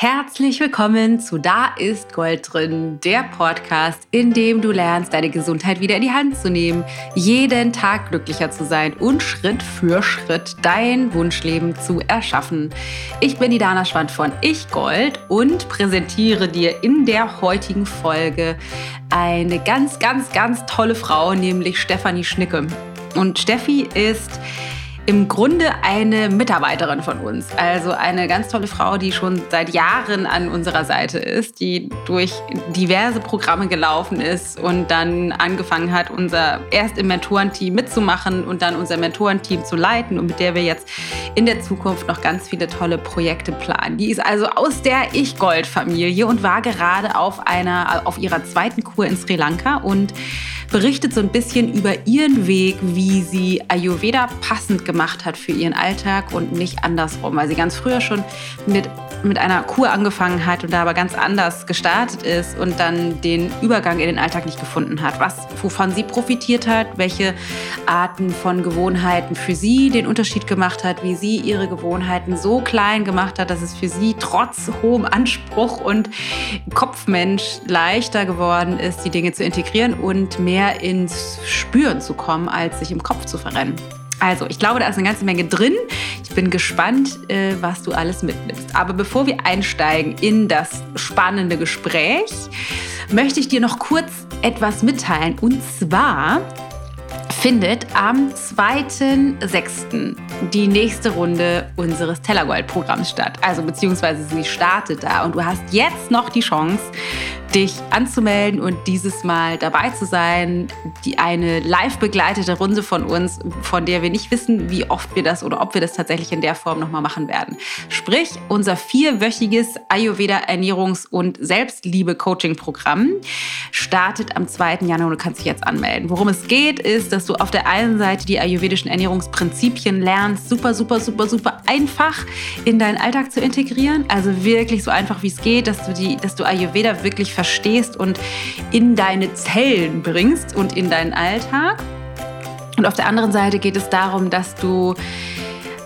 Herzlich willkommen zu Da ist Gold drin, der Podcast, in dem du lernst, deine Gesundheit wieder in die Hand zu nehmen, jeden Tag glücklicher zu sein und Schritt für Schritt dein Wunschleben zu erschaffen. Ich bin die Dana Schwand von Ich Gold und präsentiere dir in der heutigen Folge eine ganz, ganz, ganz tolle Frau, nämlich Stefanie Schnicke. Und Steffi ist im Grunde eine Mitarbeiterin von uns. Also eine ganz tolle Frau, die schon seit Jahren an unserer Seite ist, die durch diverse Programme gelaufen ist und dann angefangen hat, unser erst im Mentorenteam mitzumachen und dann unser Mentorenteam zu leiten und mit der wir jetzt in der Zukunft noch ganz viele tolle Projekte planen. Die ist also aus der Ich-Gold-Familie und war gerade auf einer, auf ihrer zweiten Kur in Sri Lanka und berichtet so ein bisschen über ihren Weg, wie sie Ayurveda passend gemacht hat für ihren Alltag und nicht andersrum, weil sie ganz früher schon mit, mit einer Kur angefangen hat und da aber ganz anders gestartet ist und dann den Übergang in den Alltag nicht gefunden hat, was, wovon sie profitiert hat, welche Arten von Gewohnheiten für sie den Unterschied gemacht hat, wie sie ihre Gewohnheiten so klein gemacht hat, dass es für sie trotz hohem Anspruch und Kopfmensch leichter geworden ist, die Dinge zu integrieren und mehr mehr ins Spüren zu kommen, als sich im Kopf zu verrennen. Also, ich glaube, da ist eine ganze Menge drin. Ich bin gespannt, äh, was du alles mitnimmst. Aber bevor wir einsteigen in das spannende Gespräch, möchte ich dir noch kurz etwas mitteilen. Und zwar findet am 2.6. die nächste Runde unseres Tellergold-Programms statt. Also beziehungsweise sie startet da und du hast jetzt noch die Chance, dich anzumelden und dieses Mal dabei zu sein. Die eine live begleitete Runde von uns, von der wir nicht wissen, wie oft wir das oder ob wir das tatsächlich in der Form nochmal machen werden. Sprich, unser vierwöchiges Ayurveda Ernährungs- und Selbstliebe-Coaching-Programm startet am 2. Januar. Du kannst dich jetzt anmelden. Worum es geht, ist, dass du auf der einen Seite die ayurvedischen Ernährungsprinzipien lernst, super, super, super, super einfach in deinen Alltag zu integrieren. Also wirklich so einfach, wie es geht, dass du, die, dass du Ayurveda wirklich verstehst und in deine Zellen bringst und in deinen Alltag. Und auf der anderen Seite geht es darum, dass du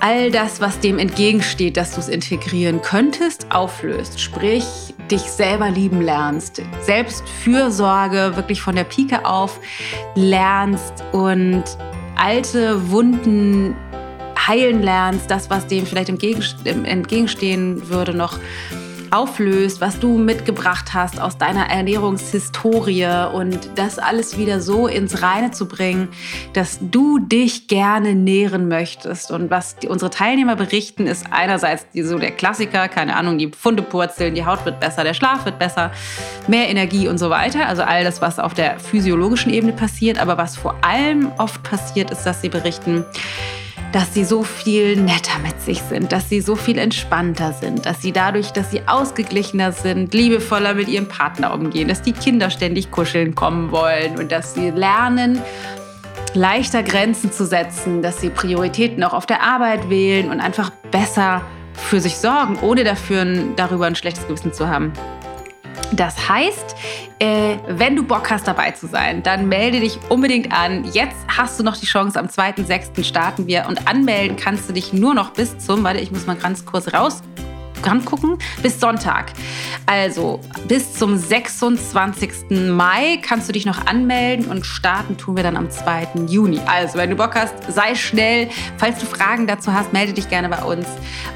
all das, was dem entgegensteht, dass du es integrieren könntest, auflöst. Sprich, dich selber lieben lernst. Selbstfürsorge wirklich von der Pike auf lernst und alte Wunden heilen lernst. Das, was dem vielleicht entgegenstehen würde, noch auflöst, was du mitgebracht hast aus deiner Ernährungshistorie und das alles wieder so ins Reine zu bringen, dass du dich gerne nähren möchtest. Und was die, unsere Teilnehmer berichten, ist einerseits die, so der Klassiker, keine Ahnung, die Pfunde purzeln, die Haut wird besser, der Schlaf wird besser, mehr Energie und so weiter. Also all das, was auf der physiologischen Ebene passiert. Aber was vor allem oft passiert, ist, dass sie berichten, dass sie so viel netter mit sich sind, dass sie so viel entspannter sind, dass sie dadurch, dass sie ausgeglichener sind, liebevoller mit ihrem Partner umgehen, dass die Kinder ständig kuscheln kommen wollen und dass sie lernen, leichter Grenzen zu setzen, dass sie Prioritäten auch auf der Arbeit wählen und einfach besser für sich sorgen, ohne dafür darüber ein schlechtes Gewissen zu haben. Das heißt, äh, wenn du Bock hast, dabei zu sein, dann melde dich unbedingt an. Jetzt hast du noch die Chance, am 2.6. starten wir und anmelden kannst du dich nur noch bis zum, warte, ich muss mal ganz kurz raus gucken, bis Sonntag. Also bis zum 26. Mai kannst du dich noch anmelden und starten tun wir dann am 2. Juni. Also wenn du Bock hast, sei schnell. Falls du Fragen dazu hast, melde dich gerne bei uns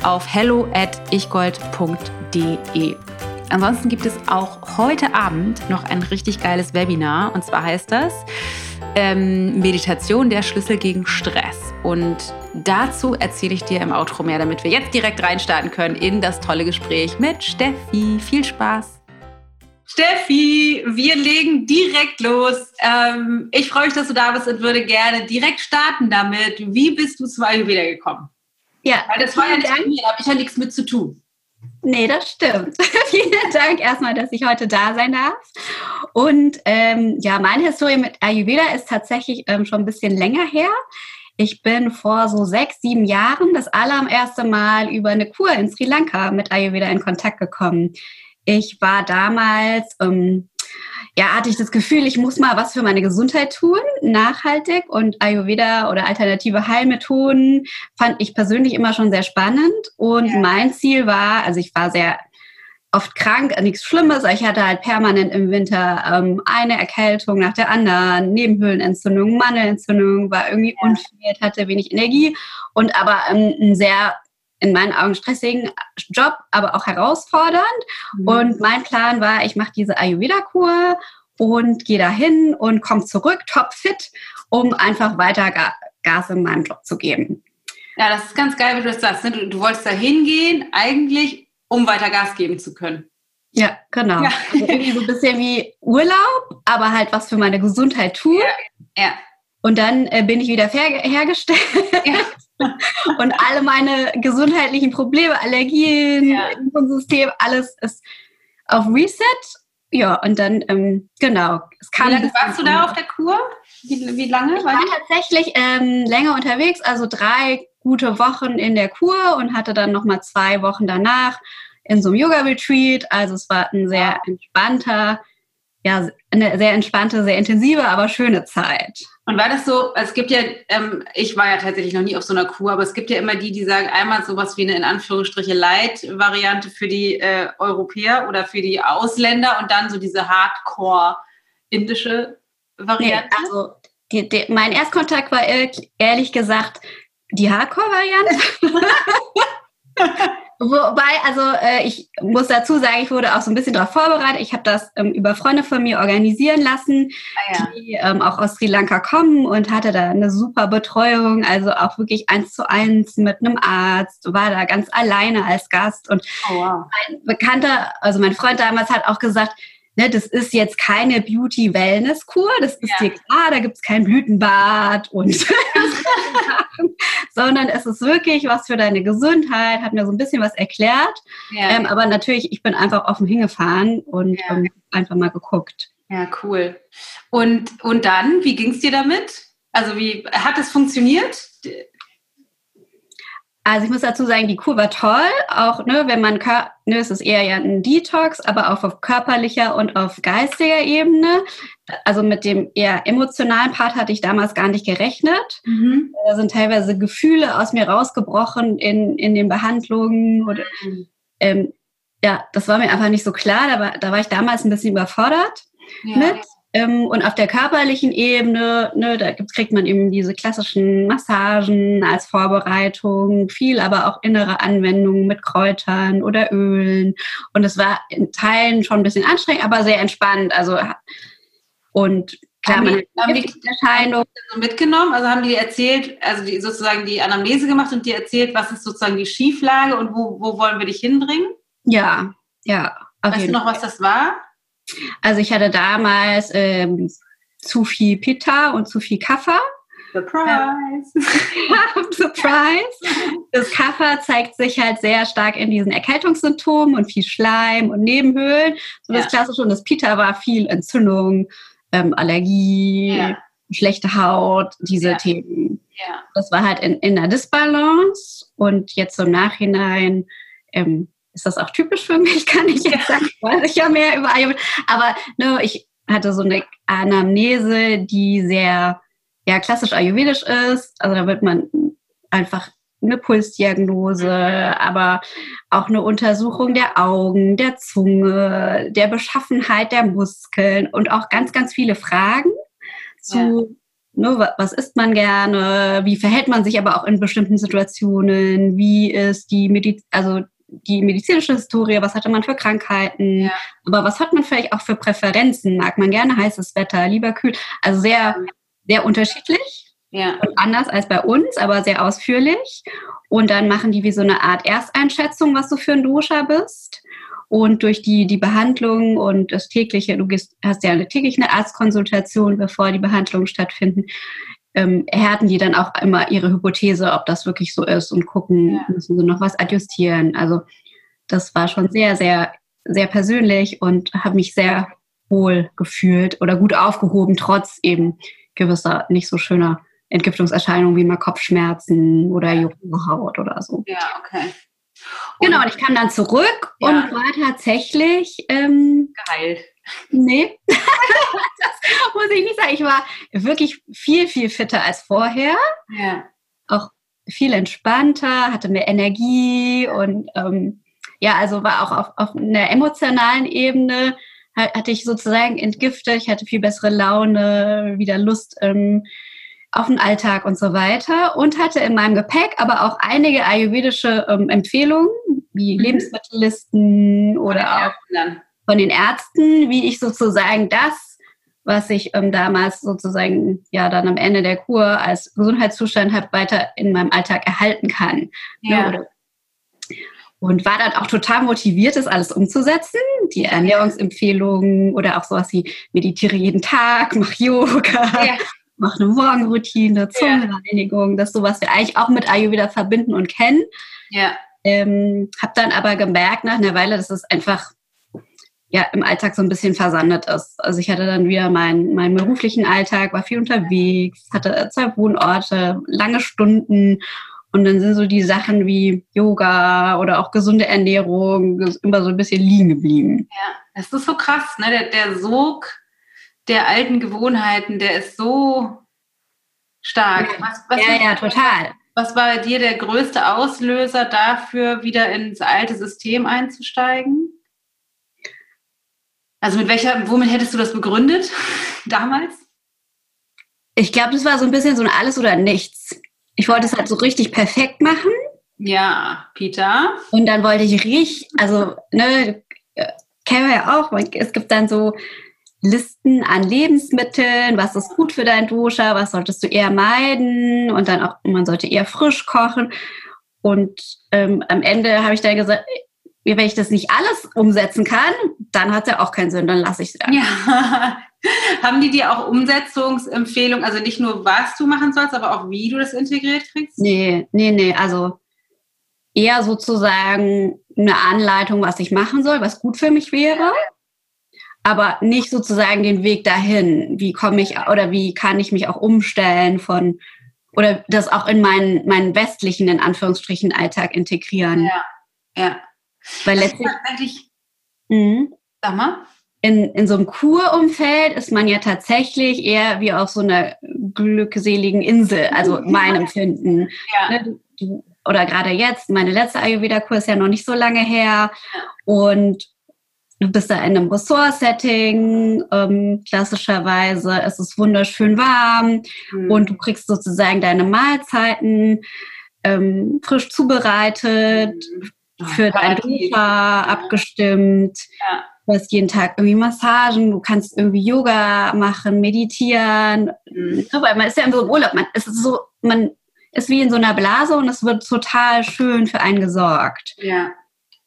auf hello at ichgold.de. Ansonsten gibt es auch heute Abend noch ein richtig geiles Webinar. Und zwar heißt das ähm, Meditation der Schlüssel gegen Stress. Und dazu erzähle ich dir im Outro mehr, damit wir jetzt direkt reinstarten können in das tolle Gespräch mit Steffi. Viel Spaß! Steffi, wir legen direkt los. Ähm, ich freue mich, dass du da bist und würde gerne direkt starten damit. Wie bist du zu Ayurveda gekommen? Ja, weil das war ja nicht mir, da habe ich ja nichts mit zu tun. Nee, das stimmt. Vielen Dank erstmal, dass ich heute da sein darf. Und ähm, ja, meine Historie mit Ayurveda ist tatsächlich ähm, schon ein bisschen länger her. Ich bin vor so sechs, sieben Jahren das allererste Mal über eine Kur in Sri Lanka mit Ayurveda in Kontakt gekommen. Ich war damals ähm, ja, hatte ich das Gefühl, ich muss mal was für meine Gesundheit tun, nachhaltig und Ayurveda oder alternative Heilmethoden fand ich persönlich immer schon sehr spannend und ja. mein Ziel war, also ich war sehr oft krank, nichts Schlimmes. Ich hatte halt permanent im Winter ähm, eine Erkältung nach der anderen, Nebenhöhlenentzündung, Mandelentzündung, war irgendwie ja. unfit, hatte wenig Energie und aber ähm, ein sehr in meinen Augen stressigen Job, aber auch herausfordernd. Mhm. Und mein Plan war, ich mache diese Ayurveda-Kur und gehe dahin und komme zurück, topfit, um einfach weiter Gas in meinem Job zu geben. Ja, das ist ganz geil, wie du das sagst. Ne? Du, du wolltest da hingehen, eigentlich, um weiter Gas geben zu können. Ja, genau. Ja. Also irgendwie so ein bisschen wie Urlaub, aber halt was für meine Gesundheit tut. Ja. ja. Und dann äh, bin ich wieder hergestellt. Ja. und alle meine gesundheitlichen Probleme, Allergien, ja. Immunsystem, alles ist auf Reset. Ja, und dann, ähm, genau. Es kann wie lange warst du da auf der Kur? Wie, wie lange? Ich war, war tatsächlich ähm, länger unterwegs, also drei gute Wochen in der Kur und hatte dann nochmal zwei Wochen danach in so einem Yoga-Retreat. Also es war ein sehr entspannter, ja, eine sehr entspannte, sehr intensive, aber schöne Zeit. Und war das so, es gibt ja, ähm, ich war ja tatsächlich noch nie auf so einer Kur, aber es gibt ja immer die, die sagen, einmal sowas wie eine in Anführungsstriche Light-Variante für die äh, Europäer oder für die Ausländer und dann so diese Hardcore-indische Variante. Nee, also die, die, mein Erstkontakt war ehrlich gesagt die Hardcore-Variante. Wobei, also äh, ich muss dazu sagen, ich wurde auch so ein bisschen darauf vorbereitet. Ich habe das ähm, über Freunde von mir organisieren lassen, ah, ja. die ähm, auch aus Sri Lanka kommen und hatte da eine super Betreuung, also auch wirklich eins zu eins mit einem Arzt, war da ganz alleine als Gast. Und oh, wow. mein Bekannter, also mein Freund damals hat auch gesagt, ne, das ist jetzt keine Beauty-Wellness-Kur, das ist ja. dir klar, da gibt es kein Blütenbad und sondern es ist wirklich was für deine Gesundheit, hat mir so ein bisschen was erklärt. Ja. Ähm, aber natürlich, ich bin einfach offen hingefahren und ja. ähm, einfach mal geguckt. Ja, cool. Und, und dann, wie ging es dir damit? Also wie hat es funktioniert? Also ich muss dazu sagen, die Kur war toll, auch ne, wenn man, ne, es ist eher ja ein Detox, aber auch auf körperlicher und auf geistiger Ebene. Also mit dem eher emotionalen Part hatte ich damals gar nicht gerechnet. Mhm. Da sind teilweise Gefühle aus mir rausgebrochen in, in den Behandlungen. Oder, ähm, ja, das war mir einfach nicht so klar. Da war, da war ich damals ein bisschen überfordert ja. mit. Ähm, und auf der körperlichen Ebene, ne, da kriegt man eben diese klassischen Massagen als Vorbereitung, viel aber auch innere Anwendungen mit Kräutern oder Ölen. Und es war in Teilen schon ein bisschen anstrengend, aber sehr entspannt. Also und klar, haben die, haben die Erscheinung so mitgenommen, also haben die erzählt, also die sozusagen die Anamnese gemacht und dir erzählt, was ist sozusagen die Schieflage und wo, wo wollen wir dich hinbringen? Ja, ja. Weißt du noch, was das war? Also ich hatte damals ähm, zu viel Pitta und zu viel Kaffer. Surprise! Surprise! Das Kaffer zeigt sich halt sehr stark in diesen Erkältungssymptomen und viel Schleim und Nebenhöhlen. So ja. das Klassische und das Pitta war viel Entzündung, ähm, Allergie, ja. schlechte Haut, diese ja. Themen. Das war halt in, in der Disbalance und jetzt im Nachhinein ähm, ist das auch typisch für mich, kann ich jetzt sagen. Ich weiß ja mehr über Ayurveda. Aber ne, ich hatte so eine Anamnese, die sehr ja, klassisch ayurvedisch ist. Also da wird man einfach eine Pulsdiagnose, aber auch eine Untersuchung der Augen, der Zunge, der Beschaffenheit der Muskeln und auch ganz, ganz viele Fragen zu, ja. ne, was isst man gerne, wie verhält man sich aber auch in bestimmten Situationen, wie ist die Mediz also die medizinische Historie, was hatte man für Krankheiten, ja. aber was hat man vielleicht auch für Präferenzen? Mag man gerne heißes Wetter, lieber kühl? Also sehr, sehr unterschiedlich ja. und anders als bei uns, aber sehr ausführlich. Und dann machen die wie so eine Art Ersteinschätzung, was du für ein Dosha bist. Und durch die, die Behandlung und das tägliche, du hast ja eine tägliche Arztkonsultation, bevor die Behandlungen stattfinden, ähm, erhärten die dann auch immer ihre Hypothese, ob das wirklich so ist und gucken, ja. müssen sie noch was adjustieren. Also das war schon sehr, sehr, sehr persönlich und habe mich sehr wohl gefühlt oder gut aufgehoben, trotz eben gewisser nicht so schöner Entgiftungserscheinungen wie mal Kopfschmerzen oder juckende Haut oder so. Ja, okay. Und genau, und ich kam dann zurück ja. und war tatsächlich ähm, geheilt. Nee, das muss ich nicht sagen. Ich war wirklich viel, viel fitter als vorher. Ja. Auch viel entspannter, hatte mehr Energie und ähm, ja, also war auch auf, auf einer emotionalen Ebene hatte ich sozusagen entgiftet, ich hatte viel bessere Laune, wieder Lust ähm, auf den Alltag und so weiter und hatte in meinem Gepäck aber auch einige ayurvedische ähm, Empfehlungen, wie mhm. Lebensmittellisten oder auch von den Ärzten, wie ich sozusagen das, was ich ähm, damals sozusagen ja dann am Ende der Kur als Gesundheitszustand habe, weiter in meinem Alltag erhalten kann. Ja. Ne, und war dann auch total motiviert, das alles umzusetzen. Die Ernährungsempfehlungen oder auch sowas wie meditiere jeden Tag, mach Yoga, ja. mach eine Morgenroutine, Zungenreinigung, das ist sowas wir eigentlich auch mit Ayurveda verbinden und kennen. Ja. Ähm, hab dann aber gemerkt nach einer Weile, dass es einfach ja im Alltag so ein bisschen versandet ist. Also ich hatte dann wieder meinen, meinen beruflichen Alltag, war viel unterwegs, hatte zwei Wohnorte, lange Stunden und dann sind so die Sachen wie Yoga oder auch gesunde Ernährung immer so ein bisschen liegen geblieben. Ja, das ist so krass, ne? Der, der Sog der alten Gewohnheiten, der ist so stark. Was, was ja, ja, total. Was war bei dir der größte Auslöser dafür, wieder ins alte System einzusteigen? Also mit welcher, womit hättest du das begründet damals? Ich glaube, das war so ein bisschen so ein Alles oder Nichts. Ich wollte es halt so richtig perfekt machen. Ja, Peter. Und dann wollte ich richtig, also, ne, kennen wir ja auch, es gibt dann so Listen an Lebensmitteln, was ist gut für dein Dosha, was solltest du eher meiden und dann auch, man sollte eher frisch kochen. Und ähm, am Ende habe ich dann gesagt, wenn ich das nicht alles umsetzen kann, dann hat er auch keinen Sinn, dann lasse ich es. Ja, Haben die dir auch Umsetzungsempfehlungen, also nicht nur was du machen sollst, aber auch wie du das integriert kriegst? Nee, nee, nee. Also eher sozusagen eine Anleitung, was ich machen soll, was gut für mich wäre. Aber nicht sozusagen den Weg dahin. Wie komme ich oder wie kann ich mich auch umstellen von oder das auch in meinen, meinen westlichen, in Anführungsstrichen, Alltag integrieren. Ja, ja. Weil letztlich. Mh, Sag mal in, in so einem Kurumfeld ist man ja tatsächlich eher wie auf so einer glückseligen Insel, also mein Empfinden. Ja. Ne, oder gerade jetzt, meine letzte Ayurveda-Kur ist ja noch nicht so lange her und du bist da in einem Ressort-Setting, ähm, klassischerweise, es ist wunderschön warm mhm. und du kriegst sozusagen deine Mahlzeiten ähm, frisch zubereitet, mhm. Für dein Duscha abgestimmt. Ja Du hast jeden Tag irgendwie Massagen, du kannst irgendwie Yoga machen, meditieren. Mhm. Weil man ist ja einem Urlaub. Man ist so, man ist wie in so einer Blase und es wird total schön für einen gesorgt. Ja.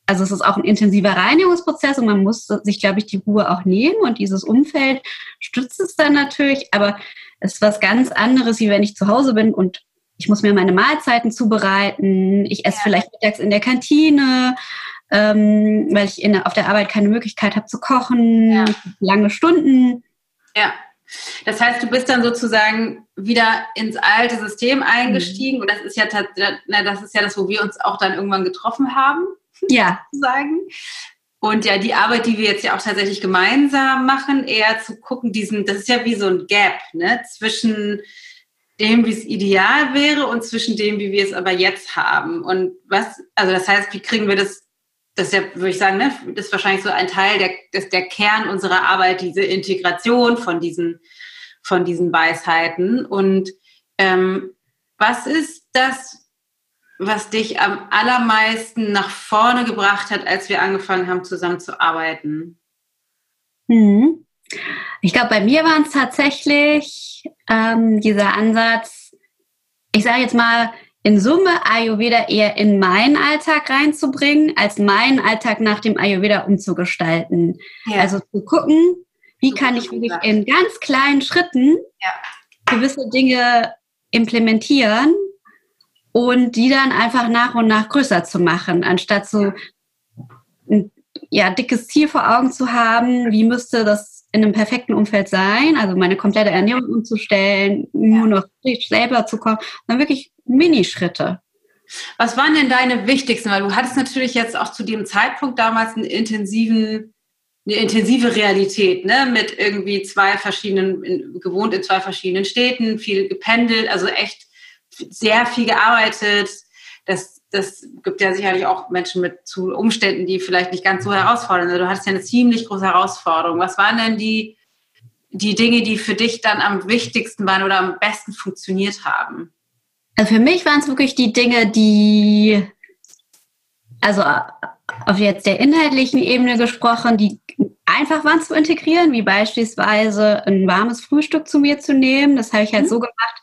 Also es ist auch ein intensiver Reinigungsprozess und man muss sich, glaube ich, die Ruhe auch nehmen und dieses Umfeld stützt es dann natürlich, aber es ist was ganz anderes, wie wenn ich zu Hause bin und ich muss mir meine Mahlzeiten zubereiten, ich esse ja. vielleicht mittags in der Kantine ähm, weil ich in, auf der Arbeit keine Möglichkeit habe zu kochen, ja. lange Stunden. Ja. Das heißt, du bist dann sozusagen wieder ins alte System eingestiegen mhm. und das ist ja das ist ja das, wo wir uns auch dann irgendwann getroffen haben. Ja. Sagen. Und ja, die Arbeit, die wir jetzt ja auch tatsächlich gemeinsam machen, eher zu gucken, diesen, das ist ja wie so ein Gap, ne, zwischen dem, wie es ideal wäre und zwischen dem, wie wir es aber jetzt haben. Und was, also das heißt, wie kriegen wir das das ist ja, würde ich sagen, ne, das ist wahrscheinlich so ein Teil der, das, der Kern unserer Arbeit, diese Integration von diesen, von diesen Weisheiten. Und ähm, was ist das, was dich am allermeisten nach vorne gebracht hat, als wir angefangen haben, zusammen zu arbeiten? Hm. Ich glaube, bei mir war es tatsächlich ähm, dieser Ansatz, ich sage jetzt mal, in Summe Ayurveda eher in meinen Alltag reinzubringen, als meinen Alltag nach dem Ayurveda umzugestalten. Ja. Also zu gucken, wie kann ich wirklich in ganz kleinen Schritten ja. gewisse Dinge implementieren und die dann einfach nach und nach größer zu machen, anstatt so ein ja, dickes Ziel vor Augen zu haben, wie müsste das in einem perfekten Umfeld sein, also meine komplette Ernährung umzustellen, nur noch selber zu kochen, sondern wirklich Minischritte. Was waren denn deine wichtigsten? Weil du hattest natürlich jetzt auch zu dem Zeitpunkt damals einen intensiven, eine intensive Realität, ne? Mit irgendwie zwei verschiedenen, in, gewohnt in zwei verschiedenen Städten, viel gependelt, also echt sehr viel gearbeitet. Das das gibt ja sicherlich auch Menschen mit zu Umständen, die vielleicht nicht ganz so herausfordernd sind. Du hattest ja eine ziemlich große Herausforderung. Was waren denn die, die Dinge, die für dich dann am wichtigsten waren oder am besten funktioniert haben? Also für mich waren es wirklich die Dinge, die, also auf jetzt der inhaltlichen Ebene gesprochen, die einfach waren zu integrieren, wie beispielsweise ein warmes Frühstück zu mir zu nehmen. Das habe ich halt mhm. so gemacht.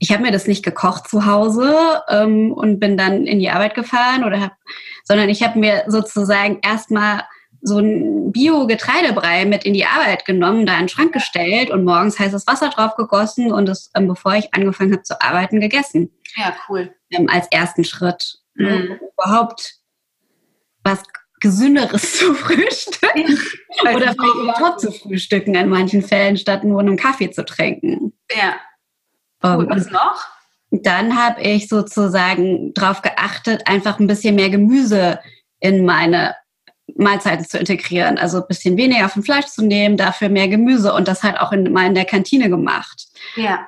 Ich habe mir das nicht gekocht zu Hause ähm, und bin dann in die Arbeit gefahren oder hab, sondern ich habe mir sozusagen erstmal so ein Bio-Getreidebrei mit in die Arbeit genommen, da in den Schrank gestellt und morgens heißes Wasser drauf gegossen und es, ähm, bevor ich angefangen habe zu arbeiten, gegessen. Ja, cool. Ähm, als ersten Schritt. Mhm. Überhaupt was Gesünderes zu frühstücken. Oder vielleicht überhaupt zu frühstücken in manchen Fällen, statt nur einen Kaffee zu trinken. Ja. Cool. Um, was noch? Dann habe ich sozusagen darauf geachtet, einfach ein bisschen mehr Gemüse in meine Mahlzeiten zu integrieren. Also ein bisschen weniger von Fleisch zu nehmen, dafür mehr Gemüse und das halt auch in, mal in der Kantine gemacht. Ja.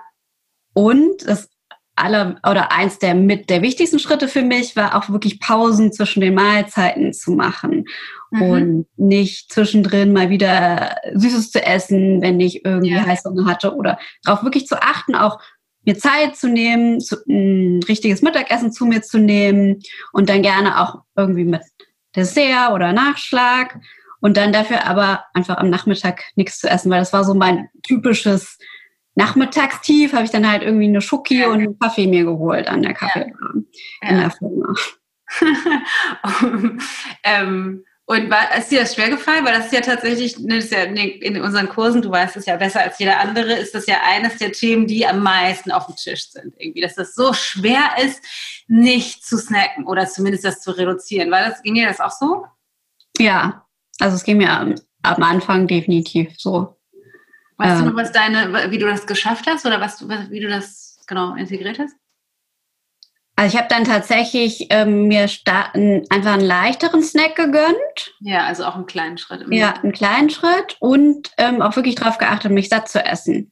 Und das aller oder eins der mit der wichtigsten Schritte für mich war auch wirklich Pausen zwischen den Mahlzeiten zu machen mhm. und nicht zwischendrin mal wieder Süßes zu essen, wenn ich irgendwie ja. Heißhunger hatte oder darauf wirklich zu achten, auch mir Zeit zu nehmen, zu, ein richtiges Mittagessen zu mir zu nehmen und dann gerne auch irgendwie mit Dessert oder Nachschlag und dann dafür aber einfach am Nachmittag nichts zu essen, weil das war so mein typisches Nachmittagstief, habe ich dann halt irgendwie eine Schoki ja. und einen Kaffee mir geholt an der Kaffee ja. in der Firma. ähm, und war, ist dir das schwer gefallen? Weil das ist ja tatsächlich, ne, ist ja in unseren Kursen, du weißt es ja besser als jeder andere, ist das ja eines der Themen, die am meisten auf dem Tisch sind. Irgendwie, dass das so schwer ist, nicht zu snacken oder zumindest das zu reduzieren. War das, ging dir das auch so? Ja, also es ging mir am, am Anfang definitiv so. Weißt ähm, du noch, was deine, wie du das geschafft hast oder was, wie du das genau integriert hast? Also ich habe dann tatsächlich ähm, mir einfach einen leichteren Snack gegönnt. Ja, also auch einen kleinen Schritt. Ja, einen kleinen Schritt und ähm, auch wirklich darauf geachtet, mich satt zu essen.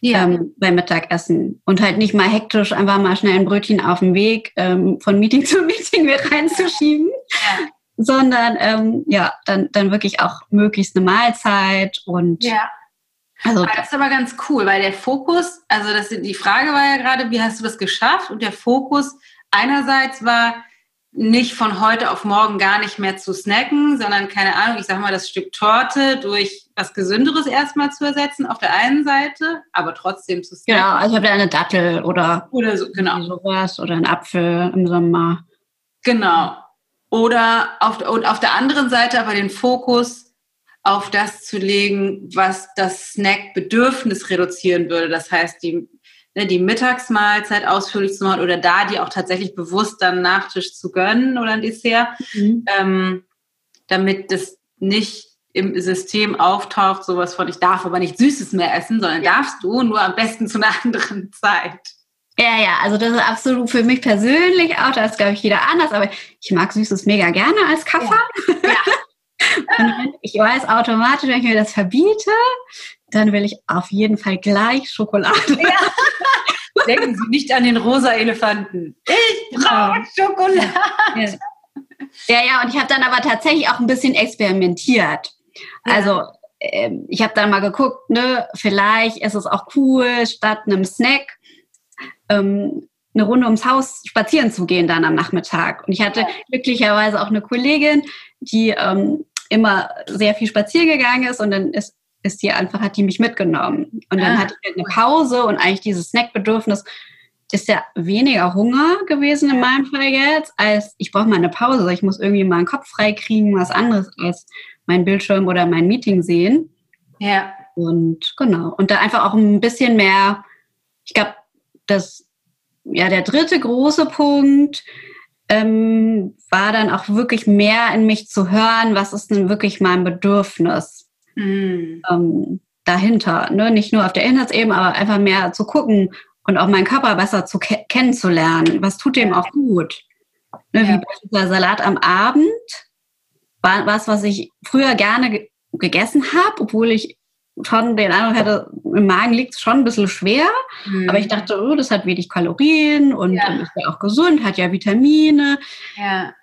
Ja. Ähm, beim Mittagessen. Und halt nicht mal hektisch einfach mal schnell ein Brötchen auf dem Weg ähm, von Meeting zu Meeting mir reinzuschieben. Ja. Sondern ähm, ja, dann, dann wirklich auch möglichst eine Mahlzeit und ja also, das ist aber ganz cool, weil der Fokus, also das, die Frage war ja gerade, wie hast du das geschafft? Und der Fokus einerseits war, nicht von heute auf morgen gar nicht mehr zu snacken, sondern keine Ahnung, ich sag mal, das Stück Torte durch was Gesünderes erstmal zu ersetzen auf der einen Seite, aber trotzdem zu snacken. Genau, also ja eine Dattel oder, oder so, genau. sowas oder einen Apfel im Sommer. Genau. Oder auf, und auf der anderen Seite aber den Fokus auf das zu legen, was das Snackbedürfnis reduzieren würde. Das heißt, die, ne, die Mittagsmahlzeit ausführlich zu machen oder da die auch tatsächlich bewusst dann Nachtisch zu gönnen oder ein Dessert, mhm. ähm, damit das nicht im System auftaucht, sowas von, ich darf aber nicht Süßes mehr essen, sondern ja. darfst du, nur am besten zu einer anderen Zeit. Ja, ja, also das ist absolut für mich persönlich auch, das ist, glaube ich, jeder anders, aber ich mag Süßes mega gerne als Kaffee. Ja. ja. Und ich weiß automatisch, wenn ich mir das verbiete, dann will ich auf jeden Fall gleich Schokolade. Ja. Denken Sie nicht an den rosa Elefanten. Ich brauche Schokolade. Ja. ja, ja, und ich habe dann aber tatsächlich auch ein bisschen experimentiert. Also äh, ich habe dann mal geguckt, ne, vielleicht ist es auch cool, statt einem Snack ähm, eine Runde ums Haus spazieren zu gehen dann am Nachmittag. Und ich hatte glücklicherweise auch eine Kollegin, die ähm, immer sehr viel spazieren gegangen ist und dann ist, ist die einfach, hat die mich mitgenommen. Und dann ah. hatte ich halt eine Pause und eigentlich dieses Snackbedürfnis ist ja weniger Hunger gewesen in meinem Fall jetzt, als ich brauche mal eine Pause. Ich muss irgendwie mal einen Kopf frei kriegen, was anderes als mein Bildschirm oder mein Meeting sehen. Ja. Und genau. Und da einfach auch ein bisschen mehr, ich glaube, das, ja, der dritte große Punkt, ähm, war dann auch wirklich mehr in mich zu hören, was ist denn wirklich mein Bedürfnis mhm. ähm, dahinter. Ne? Nicht nur auf der Inhaltsebene, aber einfach mehr zu gucken und auch meinen Körper besser zu ke kennenzulernen. Was tut dem auch gut? Ne? Ja. Wie beispielsweise Salat am Abend war was, was ich früher gerne ge gegessen habe, obwohl ich schon den Eindruck hatte, im Magen liegt es schon ein bisschen schwer, mhm. aber ich dachte, oh, das hat wenig Kalorien und ja. ist ja auch gesund, hat ja Vitamine. Ja.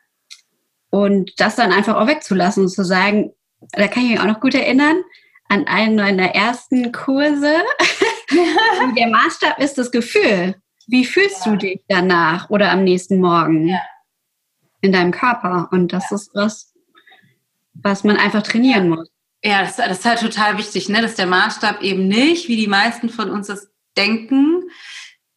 Und das dann einfach auch wegzulassen und zu sagen, da kann ich mich auch noch gut erinnern, an einen meiner ersten Kurse. der Maßstab ist das Gefühl. Wie fühlst ja. du dich danach oder am nächsten Morgen ja. in deinem Körper? Und das ja. ist was, was man einfach trainieren muss. Ja, das, das, ist halt total wichtig, ne? dass der Maßstab eben nicht, wie die meisten von uns das denken,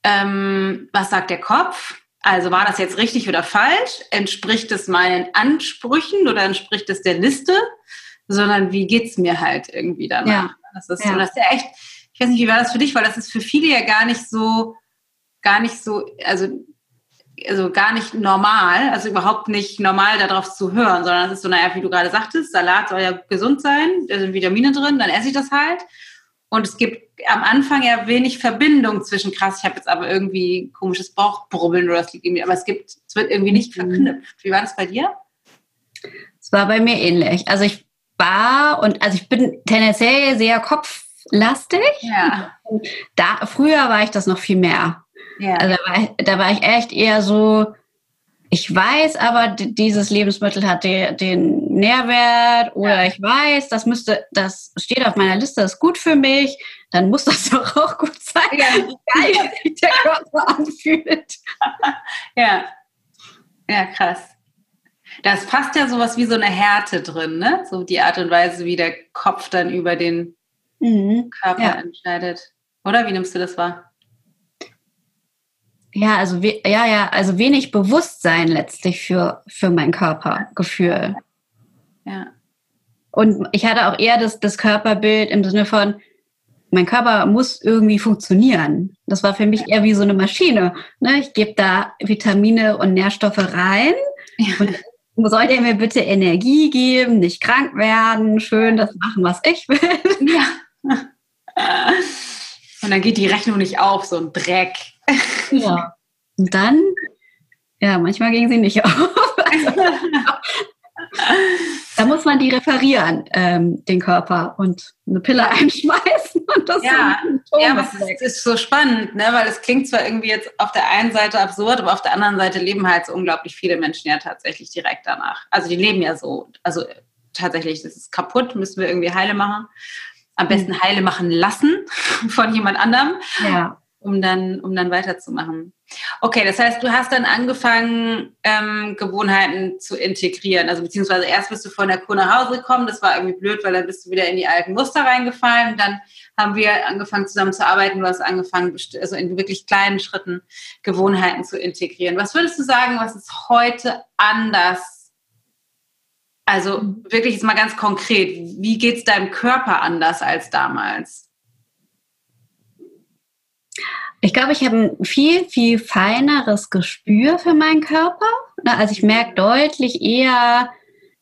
ähm, was sagt der Kopf? Also war das jetzt richtig oder falsch? Entspricht es meinen Ansprüchen oder entspricht es der Liste? Sondern wie geht es mir halt irgendwie danach? Ja. Das ist, ja. So, das ist ja echt, ich weiß nicht, wie war das für dich, weil das ist für viele ja gar nicht so, gar nicht so, also also gar nicht normal, also überhaupt nicht normal darauf zu hören, sondern es ist so, naja, wie du gerade sagtest, Salat soll ja gesund sein, da sind Vitamine drin, dann esse ich das halt. Und es gibt am Anfang ja wenig Verbindung zwischen krass, ich habe jetzt aber irgendwie komisches Bauchbrubbeln oder das liegt irgendwie, aber es gibt, es wird irgendwie nicht mhm. verknüpft. Wie war das bei dir? Es war bei mir ähnlich. Also ich war und also ich bin tendenziell sehr kopflastig. Ja. Da, früher war ich das noch viel mehr. Ja. Also da war, ich, da war ich echt eher so, ich weiß aber, dieses Lebensmittel hat den, den Nährwert oder ja. ich weiß, das müsste, das steht auf meiner Liste, ist gut für mich, dann muss das doch auch gut sein, ja. wie geil sich der Körper anfühlt. Ja. Ja, krass. Das passt ja sowas wie so eine Härte drin, ne? So die Art und Weise, wie der Kopf dann über den mhm. Körper ja. entscheidet. Oder wie nimmst du das wahr? Ja, also ja, ja, also wenig Bewusstsein letztlich für, für mein Körpergefühl. Ja. Und ich hatte auch eher das, das Körperbild im Sinne von, mein Körper muss irgendwie funktionieren. Das war für mich eher wie so eine Maschine. Ne? Ich gebe da Vitamine und Nährstoffe rein. Ja. Und soll der mir bitte Energie geben, nicht krank werden, schön das machen, was ich will. Ja. Und dann geht die Rechnung nicht auf, so ein Dreck. Ja. Und dann, ja, manchmal ging sie nicht auf. da muss man die reparieren, ähm, den Körper, und eine Pille einschmeißen. Und das ja, ja aber es ist, so spannend, ne? weil es klingt zwar irgendwie jetzt auf der einen Seite absurd, aber auf der anderen Seite leben halt so unglaublich viele Menschen ja tatsächlich direkt danach. Also die leben ja so. Also tatsächlich, das ist kaputt, müssen wir irgendwie heile machen. Am besten mhm. heile machen lassen von jemand anderem. Ja um dann, um dann weiterzumachen. Okay, das heißt, du hast dann angefangen, ähm, Gewohnheiten zu integrieren. Also beziehungsweise erst bist du von der Kur nach Hause gekommen, das war irgendwie blöd, weil dann bist du wieder in die alten Muster reingefallen. Dann haben wir angefangen zusammen zu arbeiten. Du hast angefangen, also in wirklich kleinen Schritten Gewohnheiten zu integrieren. Was würdest du sagen, was ist heute anders? Also wirklich jetzt mal ganz konkret, wie geht es deinem Körper anders als damals? Ich glaube, ich habe ein viel, viel feineres Gespür für meinen Körper. Also ich merke deutlich eher,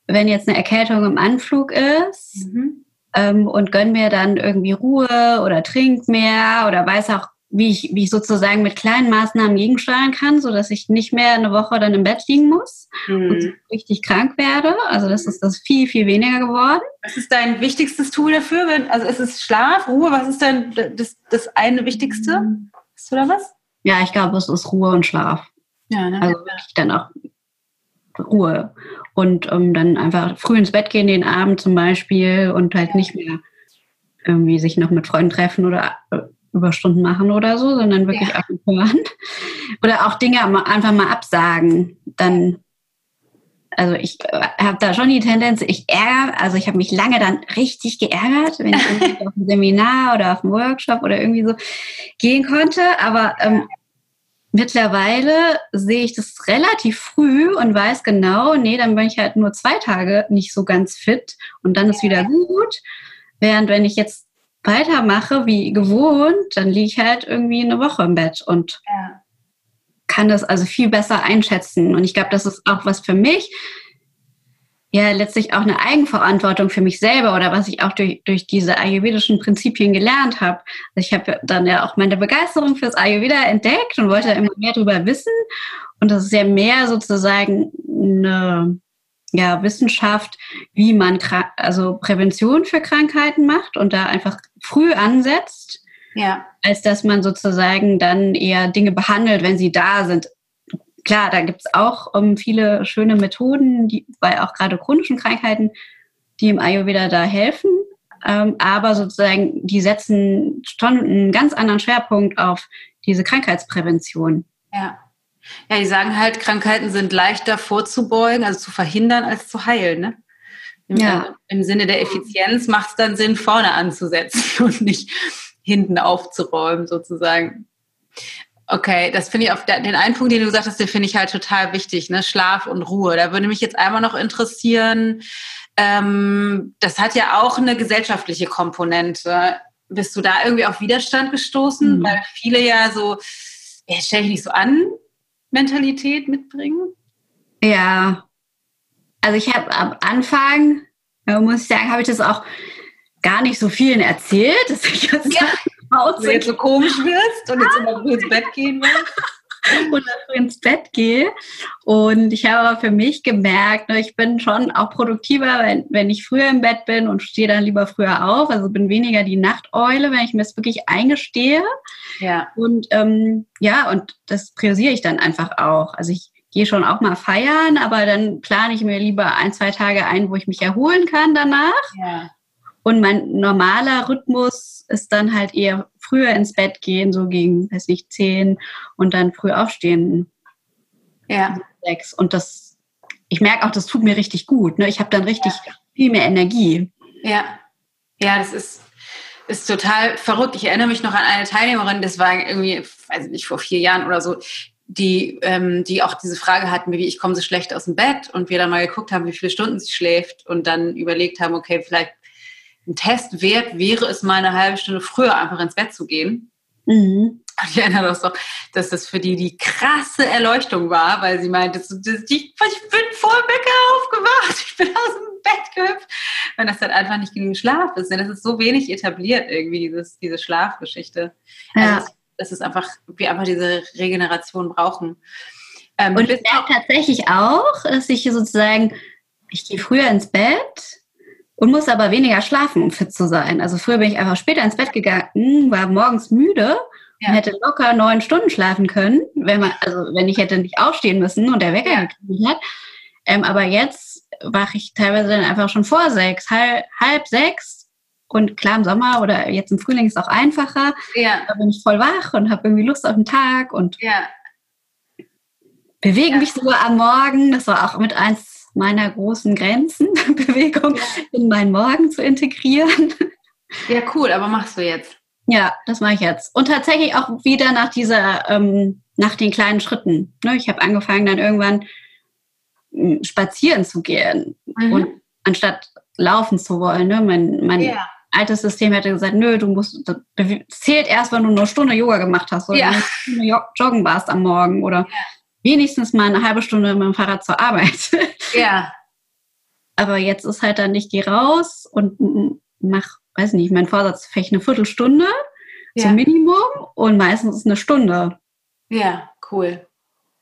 wenn jetzt eine Erkältung im Anflug ist mhm. ähm, und gönne mir dann irgendwie Ruhe oder trink mehr oder weiß auch, wie ich, wie ich sozusagen mit kleinen Maßnahmen gegensteuern kann, sodass ich nicht mehr eine Woche dann im Bett liegen muss mhm. und richtig krank werde. Also das ist das viel, viel weniger geworden. Was ist dein wichtigstes Tool dafür? Also ist es Schlaf, Ruhe? Was ist denn das, das eine Wichtigste? Mhm. Du da was? Ja, ich glaube, es ist Ruhe und Schlaf. Ja, ne? Also wirklich dann auch Ruhe. Und um, ähm, dann einfach früh ins Bett gehen, den Abend zum Beispiel, und halt nicht mehr irgendwie sich noch mit Freunden treffen oder äh, Überstunden machen oder so, sondern wirklich ja. aufhören. Oder auch Dinge einfach mal absagen. Dann also ich äh, habe da schon die Tendenz, ich ärgere, also ich habe mich lange dann richtig geärgert, wenn ich auf ein Seminar oder auf einen Workshop oder irgendwie so gehen konnte. Aber ähm, mittlerweile sehe ich das relativ früh und weiß genau, nee, dann bin ich halt nur zwei Tage nicht so ganz fit und dann ist wieder gut. Während wenn ich jetzt weitermache wie gewohnt, dann liege ich halt irgendwie eine Woche im Bett und ja kann das also viel besser einschätzen. Und ich glaube, das ist auch was für mich, ja, letztlich auch eine Eigenverantwortung für mich selber oder was ich auch durch, durch diese ayurvedischen Prinzipien gelernt habe. Also ich habe dann ja auch meine Begeisterung fürs Ayurveda entdeckt und wollte immer mehr darüber wissen. Und das ist ja mehr sozusagen eine ja, Wissenschaft, wie man also Prävention für Krankheiten macht und da einfach früh ansetzt ja. als dass man sozusagen dann eher Dinge behandelt, wenn sie da sind. Klar, da gibt es auch um, ähm, viele schöne Methoden, die bei auch gerade chronischen Krankheiten, die im Ayurveda da helfen. Ähm, aber sozusagen, die setzen schon einen ganz anderen Schwerpunkt auf diese Krankheitsprävention. Ja. Ja, die sagen halt, Krankheiten sind leichter vorzubeugen, also zu verhindern, als zu heilen. Ne? Im, ja. Im Sinne der Effizienz macht es dann Sinn, vorne anzusetzen und nicht hinten aufzuräumen, sozusagen. Okay, das finde ich auf den einen Punkt, den du gesagt hast, den finde ich halt total wichtig, ne? Schlaf und Ruhe. Da würde mich jetzt einmal noch interessieren, ähm, das hat ja auch eine gesellschaftliche Komponente. Bist du da irgendwie auf Widerstand gestoßen? Mhm. Weil viele ja so, ja, stell dich nicht so an, Mentalität mitbringen? Ja, also ich habe am Anfang, muss ich sagen, habe ich das auch gar nicht so vielen erzählt, dass ich jetzt, ja. du jetzt so komisch wirst und jetzt immer früh ins Bett gehen willst. und früh ins Bett gehe. Und ich habe aber für mich gemerkt, ne, ich bin schon auch produktiver, wenn, wenn ich früher im Bett bin und stehe dann lieber früher auf. Also bin weniger die Nachteule, wenn ich mir das wirklich eingestehe. Ja. Und ähm, ja, und das priorisiere ich dann einfach auch. Also ich gehe schon auch mal feiern, aber dann plane ich mir lieber ein, zwei Tage ein, wo ich mich erholen kann danach. Ja. Und mein normaler Rhythmus ist dann halt eher früher ins Bett gehen, so gegen, weiß nicht, zehn und dann früh aufstehen. Ja. Sechs. Und das, ich merke auch, das tut mir richtig gut. Ne? Ich habe dann richtig ja. viel mehr Energie. Ja. Ja, das ist, ist total verrückt. Ich erinnere mich noch an eine Teilnehmerin, das war irgendwie, weiß nicht, vor vier Jahren oder so, die, ähm, die auch diese Frage hatten, wie ich komme so schlecht aus dem Bett und wir dann mal geguckt haben, wie viele Stunden sie schläft und dann überlegt haben, okay, vielleicht ein Test wert wäre es mal eine halbe Stunde früher einfach ins Bett zu gehen. Mhm. Ich erinnere das doch, dass das für die die krasse Erleuchtung war, weil sie meinte, das, das, ich, ich bin vor Wecker aufgewacht, ich bin aus dem Bett gehüpft, wenn das dann einfach nicht genug Schlaf ist. Denn das ist so wenig etabliert irgendwie, dieses, diese Schlafgeschichte. Ja. Also das ist einfach, wir einfach diese Regeneration brauchen. Ähm, Und ich merke tatsächlich auch, dass ich sozusagen, ich gehe früher ins Bett, und muss aber weniger schlafen, um fit zu sein. Also früher bin ich einfach später ins Bett gegangen, war morgens müde ja. und hätte locker neun Stunden schlafen können, wenn man, also wenn ich hätte nicht aufstehen müssen und der Wecker ja. geklingelt hat. Ähm, aber jetzt wache ich teilweise dann einfach schon vor sechs, halb, halb sechs. Und klar, im Sommer oder jetzt im Frühling ist es auch einfacher. Ja. Da bin ich voll wach und habe irgendwie Lust auf den Tag und ja. bewege mich sogar am Morgen. Das war auch mit eins meiner großen Grenzen, Bewegung ja. in meinen Morgen zu integrieren. Ja, cool, aber machst du jetzt? Ja, das mache ich jetzt. Und tatsächlich auch wieder nach dieser, ähm, nach den kleinen Schritten. Ne? Ich habe angefangen, dann irgendwann hm, spazieren zu gehen mhm. und anstatt laufen zu wollen. Ne? Mein, mein ja. altes System hätte gesagt, nö, du musst, das zählt erst, wenn du eine Stunde Yoga gemacht hast oder ja. eine Stunde joggen warst am Morgen oder ja wenigstens mal eine halbe Stunde mit dem Fahrrad zur Arbeit. Ja. Aber jetzt ist halt dann, ich gehe raus und mach, weiß nicht, mein Vorsatz vielleicht eine Viertelstunde ja. zum Minimum und meistens ist eine Stunde. Ja, cool.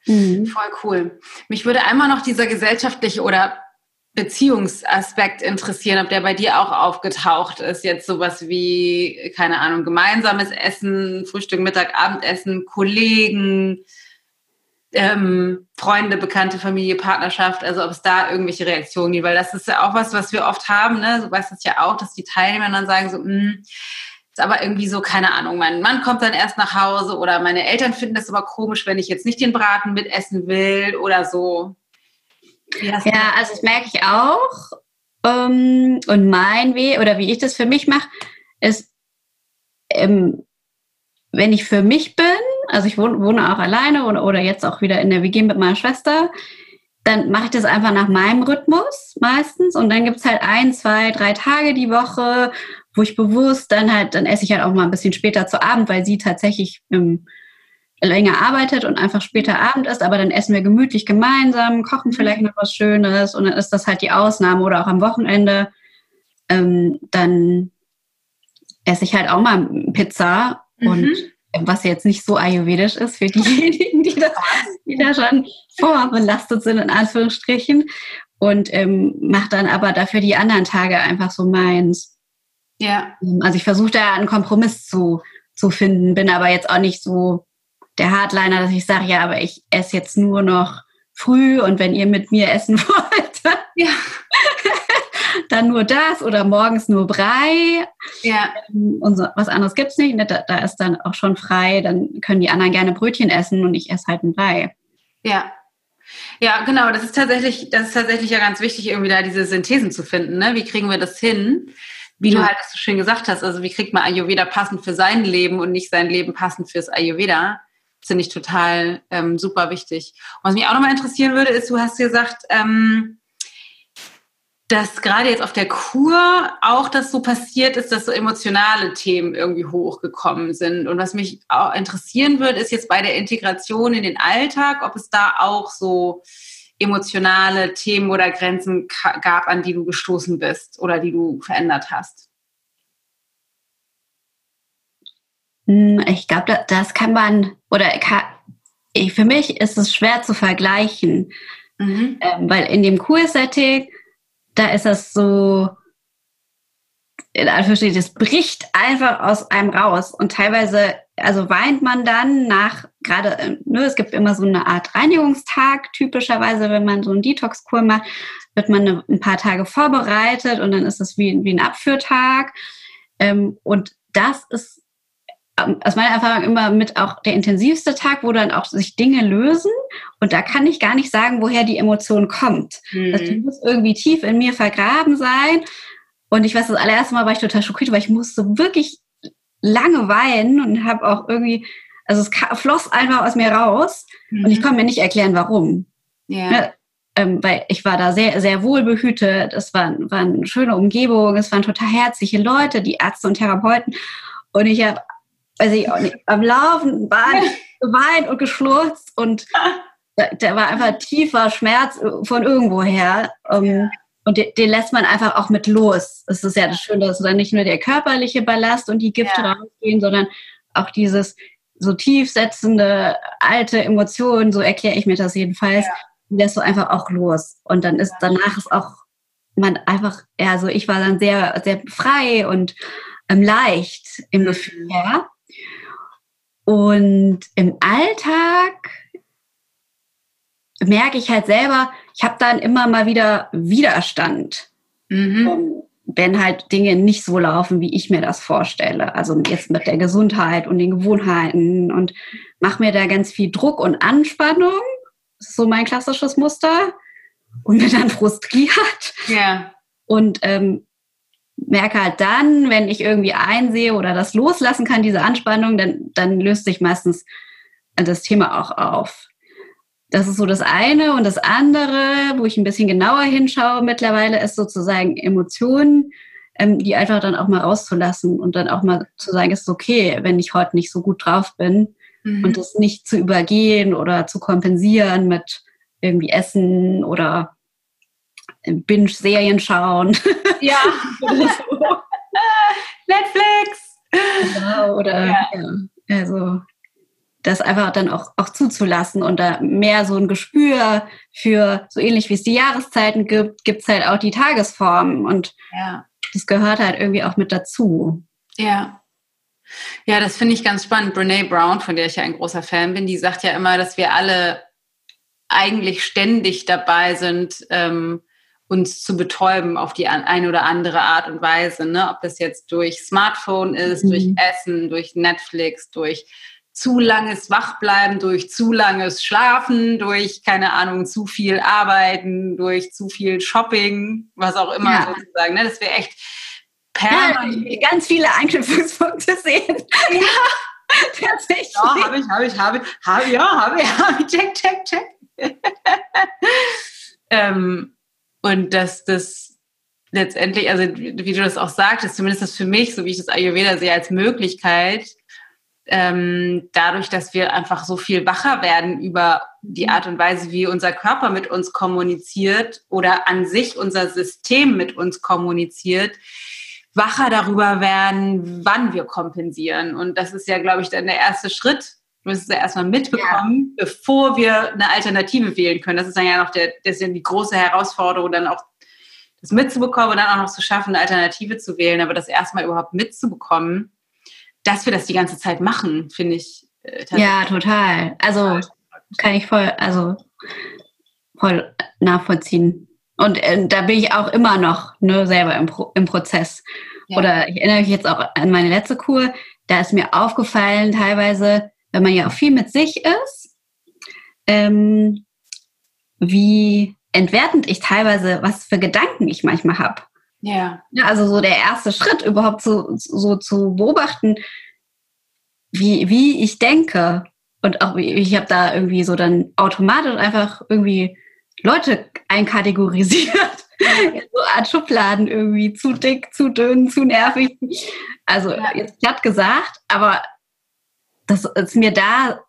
Mhm. Voll cool. Mich würde einmal noch dieser gesellschaftliche oder Beziehungsaspekt interessieren, ob der bei dir auch aufgetaucht ist. Jetzt sowas wie, keine Ahnung, gemeinsames Essen, Frühstück, Mittag, Abendessen, Kollegen, ähm, Freunde, Bekannte, Familie, Partnerschaft, also ob es da irgendwelche Reaktionen gibt, weil das ist ja auch was, was wir oft haben, ne? Du weißt das ja auch, dass die Teilnehmer dann sagen so, mh, hm, ist aber irgendwie so, keine Ahnung, mein Mann kommt dann erst nach Hause oder meine Eltern finden das aber komisch, wenn ich jetzt nicht den Braten mitessen will oder so. Ja, also das merke ich auch. Ähm, und mein Weg oder wie ich das für mich mache, ist, ähm, wenn ich für mich bin, also ich wohne, wohne auch alleine oder, oder jetzt auch wieder in der WG mit meiner Schwester, dann mache ich das einfach nach meinem Rhythmus meistens und dann gibt es halt ein, zwei, drei Tage die Woche, wo ich bewusst dann halt, dann esse ich halt auch mal ein bisschen später zu Abend, weil sie tatsächlich ähm, länger arbeitet und einfach später Abend ist, aber dann essen wir gemütlich gemeinsam, kochen vielleicht noch was Schönes und dann ist das halt die Ausnahme oder auch am Wochenende. Ähm, dann esse ich halt auch mal Pizza mhm. Was jetzt nicht so ayurvedisch ist für diejenigen, die da, die da schon vorbelastet sind, in Anführungsstrichen. Und ähm, mache dann aber dafür die anderen Tage einfach so meins. Ja. Also ich versuche da einen Kompromiss zu, zu finden. Bin aber jetzt auch nicht so der Hardliner, dass ich sage, ja, aber ich esse jetzt nur noch früh und wenn ihr mit mir essen wollt, dann, ja. dann nur das oder morgens nur Brei. Ja. Ähm, und so, was anderes gibt es nicht. Ne, da, da, ist dann auch schon frei. Dann können die anderen gerne Brötchen essen und ich esse halt ein Brei. Ja. Ja, genau. Das ist tatsächlich, das ist tatsächlich ja ganz wichtig, irgendwie da diese Synthesen zu finden. Ne? Wie kriegen wir das hin? Wie du halt das so schön gesagt hast, also wie kriegt man Ayurveda passend für sein Leben und nicht sein Leben passend fürs Ayurveda? Finde ich total ähm, super wichtig. Und was mich auch nochmal interessieren würde, ist, du hast gesagt, ähm, dass gerade jetzt auf der Kur auch das so passiert ist, dass so emotionale Themen irgendwie hochgekommen sind. Und was mich auch interessieren würde, ist jetzt bei der Integration in den Alltag, ob es da auch so emotionale Themen oder Grenzen gab, an die du gestoßen bist oder die du verändert hast. Ich glaube, das kann man, oder kann, ich, für mich ist es schwer zu vergleichen, mhm. ähm, weil in dem Kursetting, da ist das so, in Anführungsstrichen, das bricht einfach aus einem raus und teilweise, also weint man dann nach, gerade, äh, ne, es gibt immer so eine Art Reinigungstag, typischerweise, wenn man so einen Detox-Kur macht, wird man eine, ein paar Tage vorbereitet und dann ist es wie, wie ein Abführtag. Ähm, und das ist aus meiner Erfahrung immer mit auch der intensivste Tag, wo dann auch sich Dinge lösen. Und da kann ich gar nicht sagen, woher die Emotion kommt. Mhm. Das muss irgendwie tief in mir vergraben sein. Und ich weiß, das allererste Mal war ich total schockiert, weil ich musste wirklich lange weinen und habe auch irgendwie, also es floss einfach aus mir raus. Mhm. Und ich mhm. konnte mir nicht erklären, warum. Ja. Ne? Ähm, weil ich war da sehr, sehr wohl behütet. Es war, war eine schöne Umgebung. Es waren total herzliche Leute, die Ärzte und Therapeuten. Und ich habe weiß ich auch nicht, am Laufen Band geweint und geschlurzt und da, war einfach tiefer Schmerz von irgendwoher. Um, ähm. Und den, den, lässt man einfach auch mit los. Es ist ja das Schöne, dass dann nicht nur der körperliche Ballast und die Gifte ja. rausgehen, sondern auch dieses so tiefsetzende, alte Emotionen, so erkläre ich mir das jedenfalls, ja. die lässt du einfach auch los. Und dann ist danach ist auch man einfach, ja, so ich war dann sehr, sehr frei und ähm, leicht im Gefühl, ja. Und im Alltag merke ich halt selber, ich habe dann immer mal wieder Widerstand, mhm. wenn halt Dinge nicht so laufen, wie ich mir das vorstelle. Also jetzt mit der Gesundheit und den Gewohnheiten und mache mir da ganz viel Druck und Anspannung. Das ist so mein klassisches Muster. Und bin dann frustriert. Ja. Und ähm, merke halt dann, wenn ich irgendwie einsehe oder das loslassen kann, diese Anspannung, dann, dann löst sich meistens das Thema auch auf. Das ist so das eine. Und das andere, wo ich ein bisschen genauer hinschaue mittlerweile, ist sozusagen Emotionen, ähm, die einfach dann auch mal rauszulassen und dann auch mal zu sagen, es ist okay, wenn ich heute nicht so gut drauf bin mhm. und das nicht zu übergehen oder zu kompensieren mit irgendwie Essen oder Binge-Serien schauen. Ja. Netflix. Genau, oder ja. ja. also das einfach dann auch, auch zuzulassen und da mehr so ein Gespür für, so ähnlich wie es die Jahreszeiten gibt, gibt es halt auch die Tagesformen und ja. das gehört halt irgendwie auch mit dazu. Ja. Ja, das finde ich ganz spannend. Brene Brown, von der ich ja ein großer Fan bin, die sagt ja immer, dass wir alle eigentlich ständig dabei sind, ähm, uns zu betäuben auf die eine oder andere Art und Weise. Ne? Ob das jetzt durch Smartphone ist, mhm. durch Essen, durch Netflix, durch zu langes Wachbleiben, durch zu langes Schlafen, durch, keine Ahnung, zu viel Arbeiten, durch zu viel Shopping, was auch immer ja. sozusagen. Ne? Das wäre echt permanent. Ja, ganz viele Anknüpfungspunkte sehen. Ja. Tatsächlich. Ja, habe ich, habe ich, habe ich, habe ja, habe ich, habe ich, check, check, check. ähm, und dass das letztendlich, also wie du das auch sagtest, zumindest das für mich, so wie ich das Ayurveda sehe, als Möglichkeit, ähm, dadurch, dass wir einfach so viel wacher werden über die Art und Weise, wie unser Körper mit uns kommuniziert oder an sich unser System mit uns kommuniziert, wacher darüber werden, wann wir kompensieren. Und das ist ja, glaube ich, dann der erste Schritt, Du musst es ja erstmal mitbekommen, ja. bevor wir eine Alternative wählen können. Das ist dann ja noch der, das ist ja die große Herausforderung, dann auch das mitzubekommen und dann auch noch zu schaffen, eine Alternative zu wählen. Aber das erstmal überhaupt mitzubekommen, dass wir das die ganze Zeit machen, finde ich. Äh, ja, total. Also kann ich voll, also voll nachvollziehen. Und äh, da bin ich auch immer noch ne, selber im, Pro im Prozess. Ja. Oder ich erinnere mich jetzt auch an meine letzte Kur, da ist mir aufgefallen, teilweise, wenn man ja auch viel mit sich ist, ähm, wie entwertend ich teilweise, was für Gedanken ich manchmal habe. Ja. ja. Also so der erste Schritt überhaupt zu, so zu beobachten, wie, wie ich denke. Und auch ich habe da irgendwie so dann automatisch einfach irgendwie Leute einkategorisiert. so Art Schubladen irgendwie, zu dick, zu dünn, zu nervig. Also jetzt platt gesagt, aber das ist mir da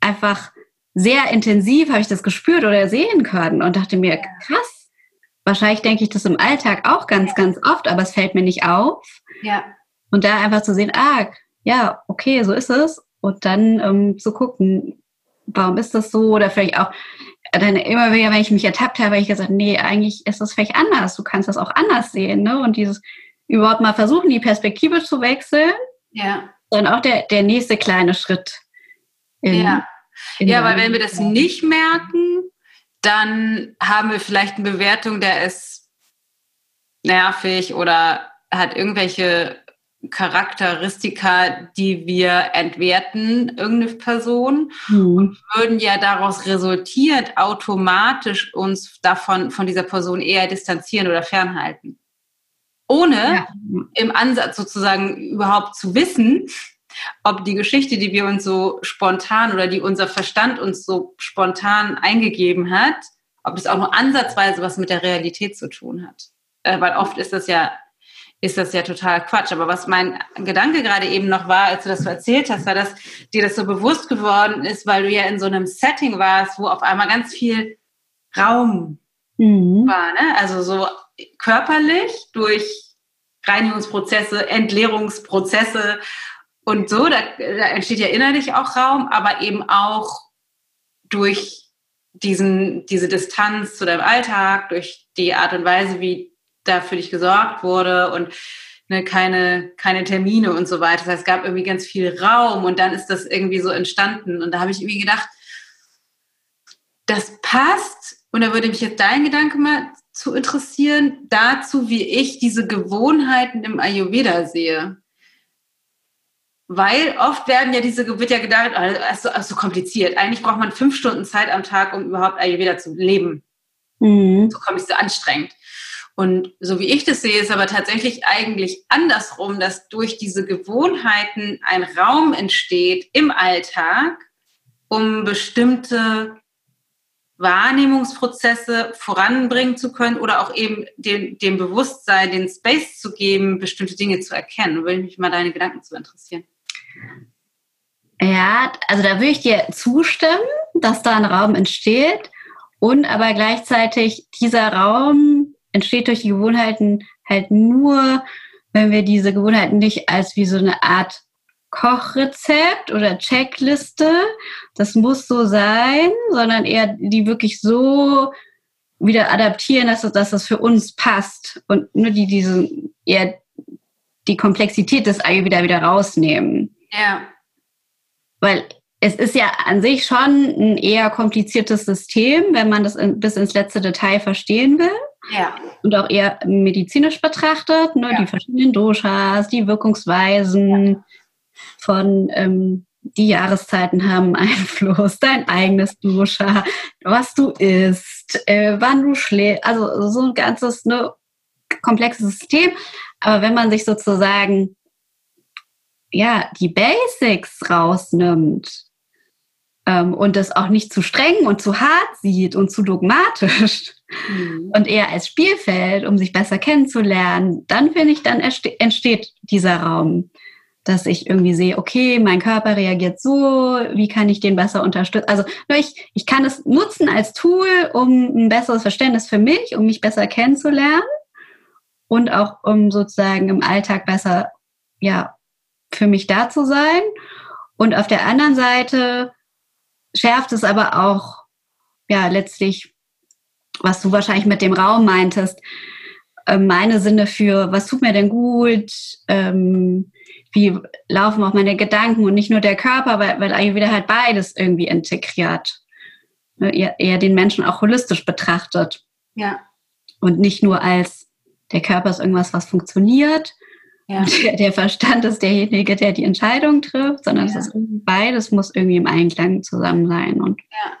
einfach sehr intensiv, habe ich das gespürt oder sehen können und dachte mir, krass, wahrscheinlich denke ich das im Alltag auch ganz, ganz oft, aber es fällt mir nicht auf. Ja. Und da einfach zu sehen, ah, ja, okay, so ist es. Und dann ähm, zu gucken, warum ist das so? Oder vielleicht auch, dann immer wieder, wenn ich mich ertappt habe, habe ich gesagt, nee, eigentlich ist das vielleicht anders. Du kannst das auch anders sehen. Ne? Und dieses überhaupt mal versuchen, die Perspektive zu wechseln. Ja. Dann auch der, der nächste kleine Schritt. In, ja. In ja, weil wenn wir das nicht merken, dann haben wir vielleicht eine Bewertung, der ist nervig oder hat irgendwelche Charakteristika, die wir entwerten, irgendeine Person, mhm. und würden ja daraus resultiert automatisch uns davon, von dieser Person eher distanzieren oder fernhalten. Ohne ja. im Ansatz sozusagen überhaupt zu wissen, ob die Geschichte, die wir uns so spontan oder die unser Verstand uns so spontan eingegeben hat, ob das auch nur ansatzweise was mit der Realität zu tun hat. Äh, weil oft ist das ja ist das ja total Quatsch. Aber was mein Gedanke gerade eben noch war, als du das so erzählt hast, war, dass dir das so bewusst geworden ist, weil du ja in so einem Setting warst, wo auf einmal ganz viel Raum mhm. war. Ne? Also so körperlich durch Reinigungsprozesse, Entleerungsprozesse und so. Da, da entsteht ja innerlich auch Raum, aber eben auch durch diesen, diese Distanz zu deinem Alltag, durch die Art und Weise, wie da für dich gesorgt wurde und ne, keine, keine Termine und so weiter. Das heißt, es gab irgendwie ganz viel Raum und dann ist das irgendwie so entstanden. Und da habe ich irgendwie gedacht, das passt. Und da würde mich jetzt dein Gedanke mal zu interessieren, dazu, wie ich diese Gewohnheiten im Ayurveda sehe. Weil oft werden ja diese, wird ja gedacht, ist so, ist so kompliziert. Eigentlich braucht man fünf Stunden Zeit am Tag, um überhaupt Ayurveda zu leben. Mhm. So kommt es so anstrengend. Und so wie ich das sehe, ist aber tatsächlich eigentlich andersrum, dass durch diese Gewohnheiten ein Raum entsteht im Alltag, um bestimmte Wahrnehmungsprozesse voranbringen zu können oder auch eben dem, dem Bewusstsein, den Space zu geben, bestimmte Dinge zu erkennen. Würde mich mal deine Gedanken zu interessieren. Ja, also da würde ich dir zustimmen, dass da ein Raum entsteht und aber gleichzeitig dieser Raum entsteht durch die Gewohnheiten halt nur, wenn wir diese Gewohnheiten nicht als wie so eine Art Kochrezept oder Checkliste, das muss so sein, sondern eher die wirklich so wieder adaptieren, dass, dass das für uns passt und nur die diese eher die Komplexität des Ayurveda wieder rausnehmen. Ja. Weil es ist ja an sich schon ein eher kompliziertes System, wenn man das in, bis ins letzte Detail verstehen will. Ja. Und auch eher medizinisch betrachtet, ne, ja. die verschiedenen Doshas, die Wirkungsweisen ja. Von ähm, die Jahreszeiten haben Einfluss, dein eigenes Dosha, was du isst, äh, wann du schläfst, also so ein ganzes ne, komplexes System. Aber wenn man sich sozusagen ja die Basics rausnimmt, ähm, und das auch nicht zu streng und zu hart sieht und zu dogmatisch mhm. und eher als Spielfeld, um sich besser kennenzulernen, dann finde ich, dann entsteht dieser Raum, dass ich irgendwie sehe, okay, mein Körper reagiert so, wie kann ich den besser unterstützen? Also ich, ich kann es nutzen als Tool, um ein besseres Verständnis für mich, um mich besser kennenzulernen und auch um sozusagen im Alltag besser, ja, für mich da zu sein. Und auf der anderen Seite schärft es aber auch, ja, letztlich, was du wahrscheinlich mit dem Raum meintest, äh, meine Sinne für, was tut mir denn gut, ähm, wie laufen auch meine Gedanken und nicht nur der Körper, weil, weil Ayurveda halt beides irgendwie integriert. Ne, eher, eher den Menschen auch holistisch betrachtet. Ja. Und nicht nur als der Körper ist irgendwas, was funktioniert. Ja. Und der, der, Verstand ist derjenige, der die Entscheidung trifft, sondern ja. es ist beides muss irgendwie im Einklang zusammen sein. Und ja.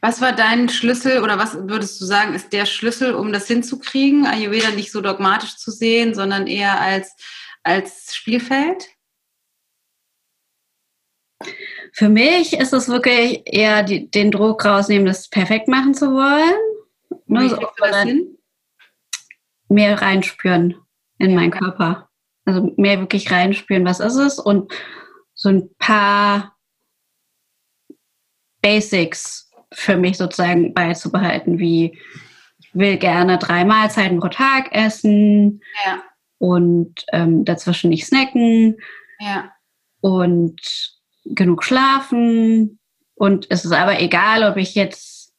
Was war dein Schlüssel oder was würdest du sagen, ist der Schlüssel, um das hinzukriegen, Ayurveda nicht so dogmatisch zu sehen, sondern eher als, als Spielfeld? Für mich ist es wirklich eher die, den Druck rausnehmen, das perfekt machen zu wollen. Ne, so, mehr reinspüren in meinen Körper. Also mehr wirklich reinspüren, was ist es und so ein paar Basics für mich sozusagen beizubehalten, wie ich will gerne drei Mahlzeiten pro Tag essen ja. Und ähm, dazwischen nicht snacken ja. und genug schlafen. Und es ist aber egal, ob ich jetzt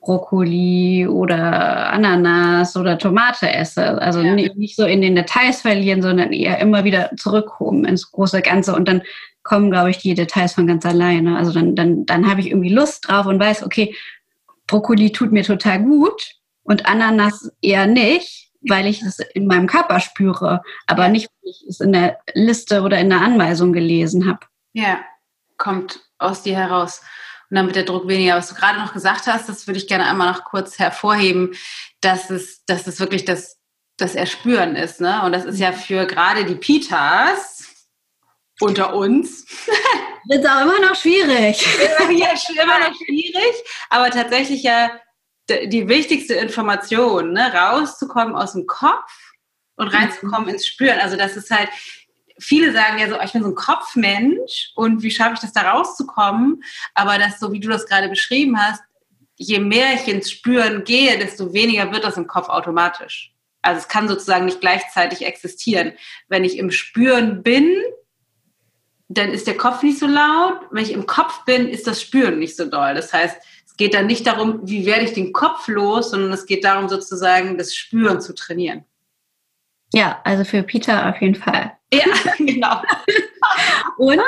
Brokkoli oder Ananas oder Tomate esse. Also ja. nicht, nicht, so in den Details verlieren, sondern eher immer wieder zurückkommen ins große Ganze. Und dann kommen, glaube ich, die Details von ganz alleine. Also dann, dann, dann habe ich irgendwie Lust drauf und weiß, okay, Brokkoli tut mir total gut und Ananas eher nicht, weil ich es in meinem Körper spüre, aber nicht, weil ich es in der Liste oder in der Anweisung gelesen habe. Ja, kommt aus dir heraus. Und dann wird der Druck weniger. Was du gerade noch gesagt hast, das würde ich gerne einmal noch kurz hervorheben, dass es, dass es wirklich das, das Erspüren ist. Ne? Und das ist ja für gerade die Pitas unter uns. Wird auch immer noch schwierig. ja, immer noch schwierig, aber tatsächlich ja die wichtigste Information, ne? rauszukommen aus dem Kopf und reinzukommen mhm. ins Spüren. Also das ist halt, viele sagen ja so, ich bin so ein Kopfmensch und wie schaffe ich das da rauszukommen? Aber das, so wie du das gerade beschrieben hast, je mehr ich ins Spüren gehe, desto weniger wird das im Kopf automatisch. Also es kann sozusagen nicht gleichzeitig existieren. Wenn ich im Spüren bin, dann ist der Kopf nicht so laut. Wenn ich im Kopf bin, ist das Spüren nicht so doll. Das heißt, geht dann nicht darum, wie werde ich den Kopf los, sondern es geht darum, sozusagen das Spüren zu trainieren. Ja, also für Peter auf jeden Fall. Ja, genau. Und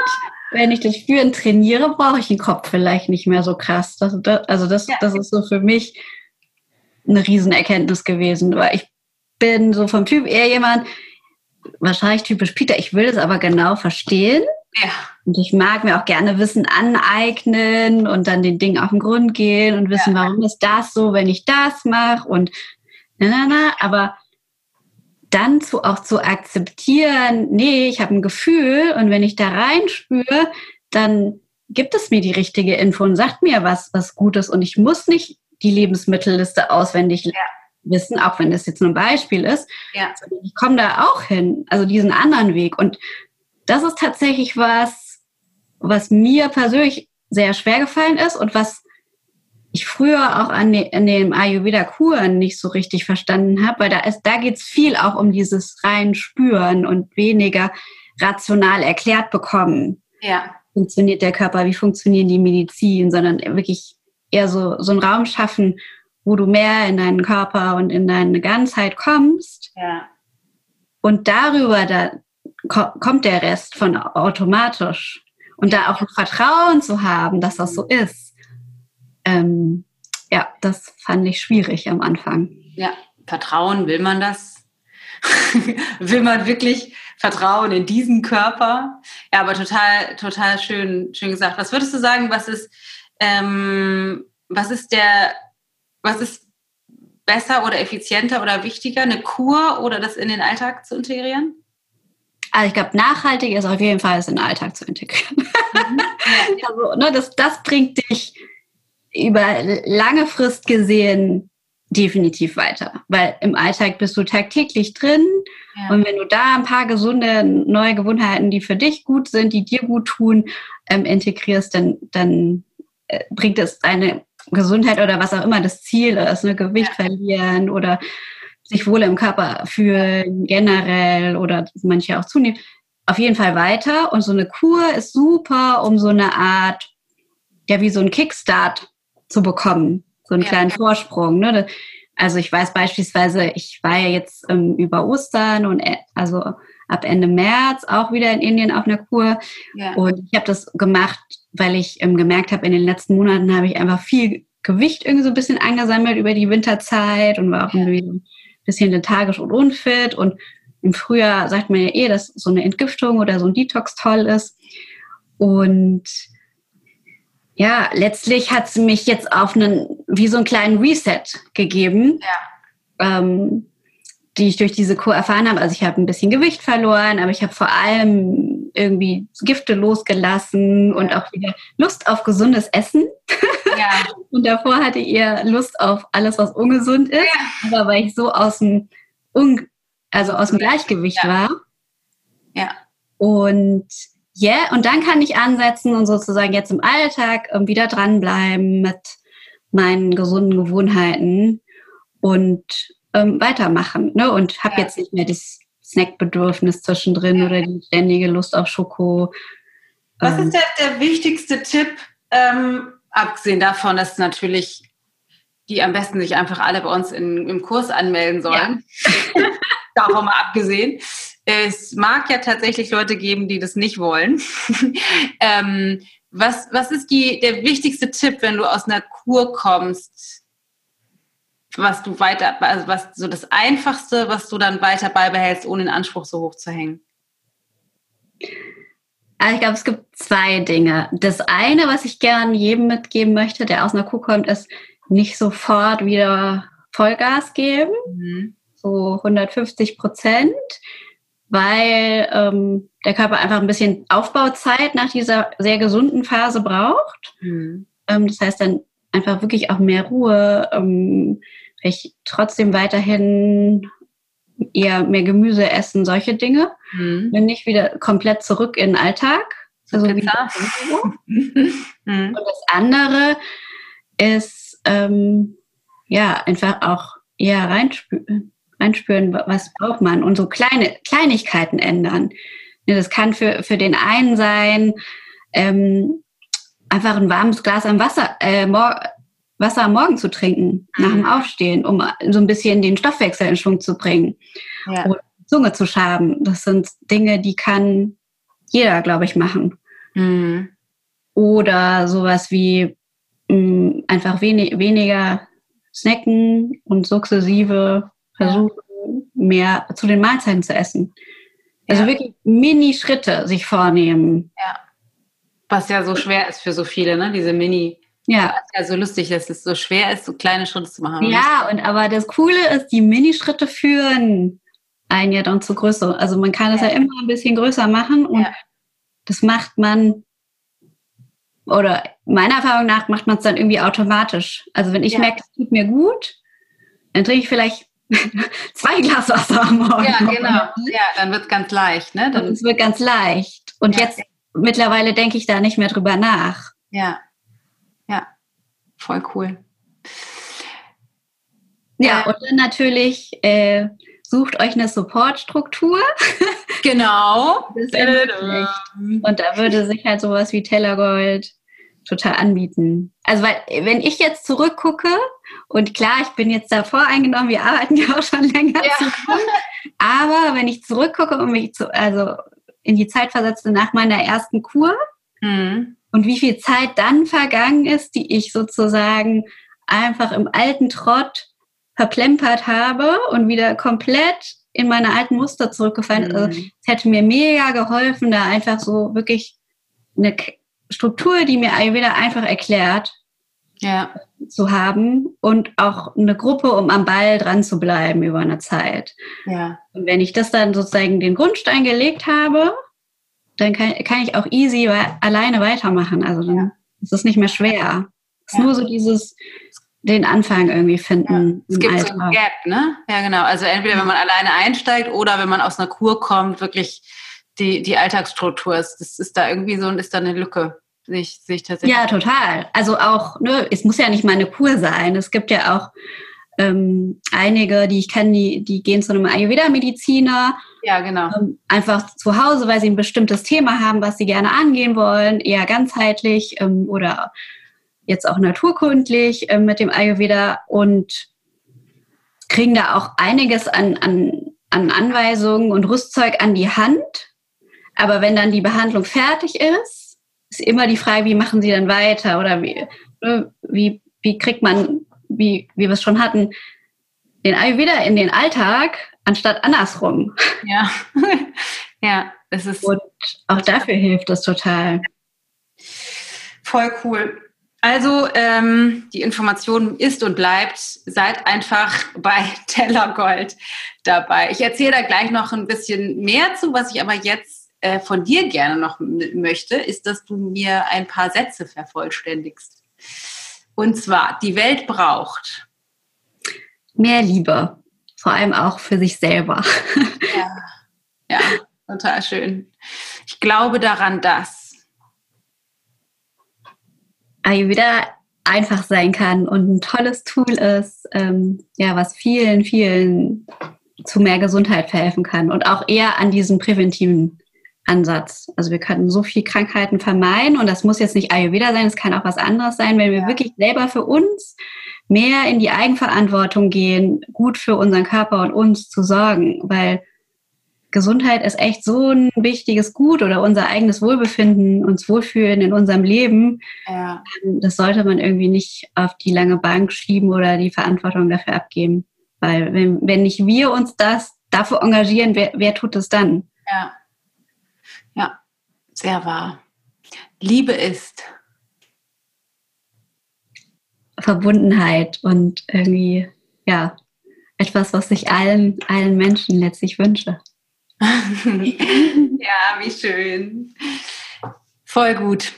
wenn ich das Spüren trainiere, brauche ich den Kopf vielleicht nicht mehr so krass. Das, das, also das, ja. das ist so für mich eine Riesenerkenntnis gewesen, weil ich bin so vom Typ eher jemand, wahrscheinlich typisch Peter, ich will es aber genau verstehen. Ja. Und ich mag mir auch gerne Wissen aneignen und dann den Dingen auf den Grund gehen und wissen, ja. warum ist das so, wenn ich das mache und na, na, na. Aber dann zu, auch zu akzeptieren, nee, ich habe ein Gefühl und wenn ich da reinspüre, dann gibt es mir die richtige Info und sagt mir was, was gut ist und ich muss nicht die Lebensmittelliste auswendig ja. Wissen, auch wenn das jetzt nur ein Beispiel ist. Ja. Ich komme da auch hin, also diesen anderen Weg und das ist tatsächlich was, was mir persönlich sehr schwer gefallen ist und was ich früher auch an, de, an dem Ayurveda-Kuren nicht so richtig verstanden habe, weil da, ist, da geht es viel auch um dieses rein Spüren und weniger rational erklärt bekommen. Ja. Funktioniert der Körper, wie funktionieren die Medizin, sondern wirklich eher so, so einen Raum schaffen, wo du mehr in deinen Körper und in deine Ganzheit kommst. Ja. Und darüber da kommt der Rest von automatisch. Und da auch ein Vertrauen zu haben, dass das so ist ähm, ja, das fand ich schwierig am Anfang. Ja, Vertrauen, will man das? will man wirklich Vertrauen in diesen Körper? Ja, aber total, total schön, schön gesagt. Was würdest du sagen, was ist, ähm, was ist der, was ist besser oder effizienter oder wichtiger, eine Kur oder das in den Alltag zu integrieren? Also ich glaube, nachhaltig ist auf jeden Fall es in den Alltag zu integrieren. Mhm. also, ne, das, das bringt dich über lange Frist gesehen definitiv weiter, weil im Alltag bist du tagtäglich drin ja. und wenn du da ein paar gesunde neue Gewohnheiten, die für dich gut sind, die dir gut tun, ähm, integrierst, dann, dann äh, bringt es deine Gesundheit oder was auch immer das Ziel ist, ne, Gewicht ja. verlieren oder sich wohl im Körper fühlen generell oder manche auch zunehmen, auf jeden Fall weiter und so eine Kur ist super, um so eine Art ja, wie so ein Kickstart zu bekommen, so einen ja. kleinen Vorsprung. Ne? Also ich weiß beispielsweise, ich war ja jetzt ähm, über Ostern und äh, also ab Ende März auch wieder in Indien auf einer Kur. Ja. Und ich habe das gemacht, weil ich ähm, gemerkt habe, in den letzten Monaten habe ich einfach viel Gewicht irgendwie so ein bisschen angesammelt über die Winterzeit und war auch irgendwie ein bisschen lethargisch und unfit. Und im Frühjahr sagt man ja eh, dass so eine Entgiftung oder so ein Detox toll ist. Und ja, letztlich hat es mich jetzt auf einen, wie so einen kleinen Reset gegeben. Ja. Ähm, die ich durch diese Kur erfahren habe. Also ich habe ein bisschen Gewicht verloren, aber ich habe vor allem irgendwie Gifte losgelassen und auch wieder Lust auf gesundes Essen. Ja. und davor hatte ihr Lust auf alles, was ungesund ist. Ja. Aber weil ich so aus dem, Un also aus dem Gleichgewicht ja. war. Ja. Und ja, yeah, und dann kann ich ansetzen und sozusagen jetzt im Alltag wieder dranbleiben mit meinen gesunden Gewohnheiten und ähm, weitermachen. Ne? Und habe ja. jetzt nicht mehr das Snackbedürfnis zwischendrin ja. oder die ständige Lust auf Schoko. Was ähm, ist der, der, wichtigste Tipp, ähm, abgesehen davon, dass natürlich die am besten sich einfach alle bei uns in, im Kurs anmelden sollen? Ja. Davon mal abgesehen. Es mag ja tatsächlich Leute geben, die das nicht wollen. ähm, was, was ist die, der wichtigste Tipp, wenn du aus einer Kur kommst? Was du weiter, also was so das Einfachste, was du dann weiter beibehältst, ohne den Anspruch so hoch zu hängen? Also ich glaube, es gibt zwei Dinge. Das eine, was ich gern jedem mitgeben möchte, der aus einer Kuh kommt, ist nicht sofort wieder Vollgas geben, mhm. so 150 Prozent, weil ähm, der Körper einfach ein bisschen Aufbauzeit nach dieser sehr gesunden Phase braucht. Mhm. Ähm, das heißt dann einfach wirklich auch mehr Ruhe, ähm, ich trotzdem weiterhin eher mehr Gemüse essen, solche Dinge. Mhm. Bin nicht wieder komplett zurück in den Alltag. Also mhm. Und das andere ist ähm, ja einfach auch eher reinspüren, reinspüren, was braucht man und so kleine Kleinigkeiten ändern. Das kann für, für den einen sein, ähm, einfach ein warmes Glas am Wasser, äh, Wasser am Morgen zu trinken, mhm. nach dem Aufstehen, um so ein bisschen den Stoffwechsel in Schwung zu bringen. Ja. Oder Zunge zu schaben. Das sind Dinge, die kann jeder, glaube ich, machen. Mhm. Oder sowas wie mh, mm, einfach wenig, weniger snacken und sukzessive versuchen, ja. mehr zu den Mahlzeiten zu essen. Also ja. wirklich Mini-Schritte sich vornehmen. Ja. Was ja so schwer ist für so viele, ne? Diese Mini- ja. Das ist ja so lustig, dass es so schwer ist, so kleine Schritte zu machen. Ja, und aber das Coole ist, die Minischritte führen einen ja dann zu größer. Also man kann es ja. ja immer ein bisschen größer machen und ja. das macht man, oder meiner Erfahrung nach macht man es dann irgendwie automatisch. Also wenn ich ja. merke, es tut mir gut, dann trinke ich vielleicht zwei Glas Wasser am Morgen. Ja, genau. Ja, dann wird es ganz leicht. Ne? Dann es wird ganz leicht. Und jetzt mittlerweile denke ich da nicht mehr drüber nach. Ja. Ja, voll cool. Ja, und dann natürlich äh, sucht euch eine Supportstruktur. Genau. und da würde sich halt sowas wie Tellergold total anbieten. Also weil, wenn ich jetzt zurückgucke, und klar, ich bin jetzt da voreingenommen, wir arbeiten ja auch schon länger ja. zusammen, aber wenn ich zurückgucke und mich zu, also in die Zeit versetze nach meiner ersten Kur, mhm. Und wie viel Zeit dann vergangen ist, die ich sozusagen einfach im alten Trott verplempert habe und wieder komplett in meine alten Muster zurückgefallen. Mhm. Also es hätte mir mega geholfen, da einfach so wirklich eine Struktur, die mir Ayurveda einfach erklärt, ja. zu haben und auch eine Gruppe, um am Ball dran zu bleiben über eine Zeit. Ja. Und wenn ich das dann sozusagen den Grundstein gelegt habe, dann kann, kann ich auch easy alleine weitermachen. Also dann ja. ist es nicht mehr schwer. Es ist ja. nur so dieses, den Anfang irgendwie finden. Ja. Es gibt Alltag. so ein Gap, ne? Ja, genau. Also entweder wenn man alleine einsteigt oder wenn man aus einer Kur kommt, wirklich die, die Alltagsstruktur ist. Das ist da irgendwie so und ist da eine Lücke. Sehe ich, sehe ich tatsächlich. Ja, total. Also auch, ne, es muss ja nicht mal eine Kur sein. Es gibt ja auch ähm, einige, die ich kenne, die, die gehen zu einem Ayurveda-Mediziner. Ja, genau. Ähm, einfach zu Hause, weil sie ein bestimmtes Thema haben, was sie gerne angehen wollen, eher ganzheitlich ähm, oder jetzt auch naturkundlich ähm, mit dem Ayurveda. Und kriegen da auch einiges an, an, an Anweisungen und Rüstzeug an die Hand. Aber wenn dann die Behandlung fertig ist, ist immer die Frage, wie machen sie dann weiter oder wie, ne, wie, wie kriegt man, wie, wie wir es schon hatten, den Ayurveda in den Alltag, anstatt andersrum. Ja, ja, es ist. Und auch dafür hilft es total. Voll cool. Also ähm, die Information ist und bleibt, seid einfach bei Tellergold dabei. Ich erzähle da gleich noch ein bisschen mehr zu, was ich aber jetzt äh, von dir gerne noch möchte, ist, dass du mir ein paar Sätze vervollständigst. Und zwar, die Welt braucht mehr Liebe, vor allem auch für sich selber. Ja, ja total schön. Ich glaube daran, dass Ayurveda einfach sein kann und ein tolles Tool ist, ähm, ja, was vielen, vielen zu mehr Gesundheit verhelfen kann und auch eher an diesen präventiven Ansatz. Also wir könnten so viel Krankheiten vermeiden und das muss jetzt nicht Ayurveda sein, es kann auch was anderes sein, wenn wir ja. wirklich selber für uns mehr in die Eigenverantwortung gehen, gut für unseren Körper und uns zu sorgen, weil Gesundheit ist echt so ein wichtiges Gut oder unser eigenes Wohlbefinden, uns wohlfühlen in unserem Leben. Ja. Ähm, das sollte man irgendwie nicht auf die lange Bank schieben oder die Verantwortung dafür abgeben. Weil wenn, wenn nicht wir uns das dafür engagieren, wer, wer tut es dann? Ja. Ja, sehr wahr. Liebe ist Verbundenheit und irgendwie, ja, etwas, was ich allen, allen Menschen letztlich wünsche. ja, wie schön. Voll gut.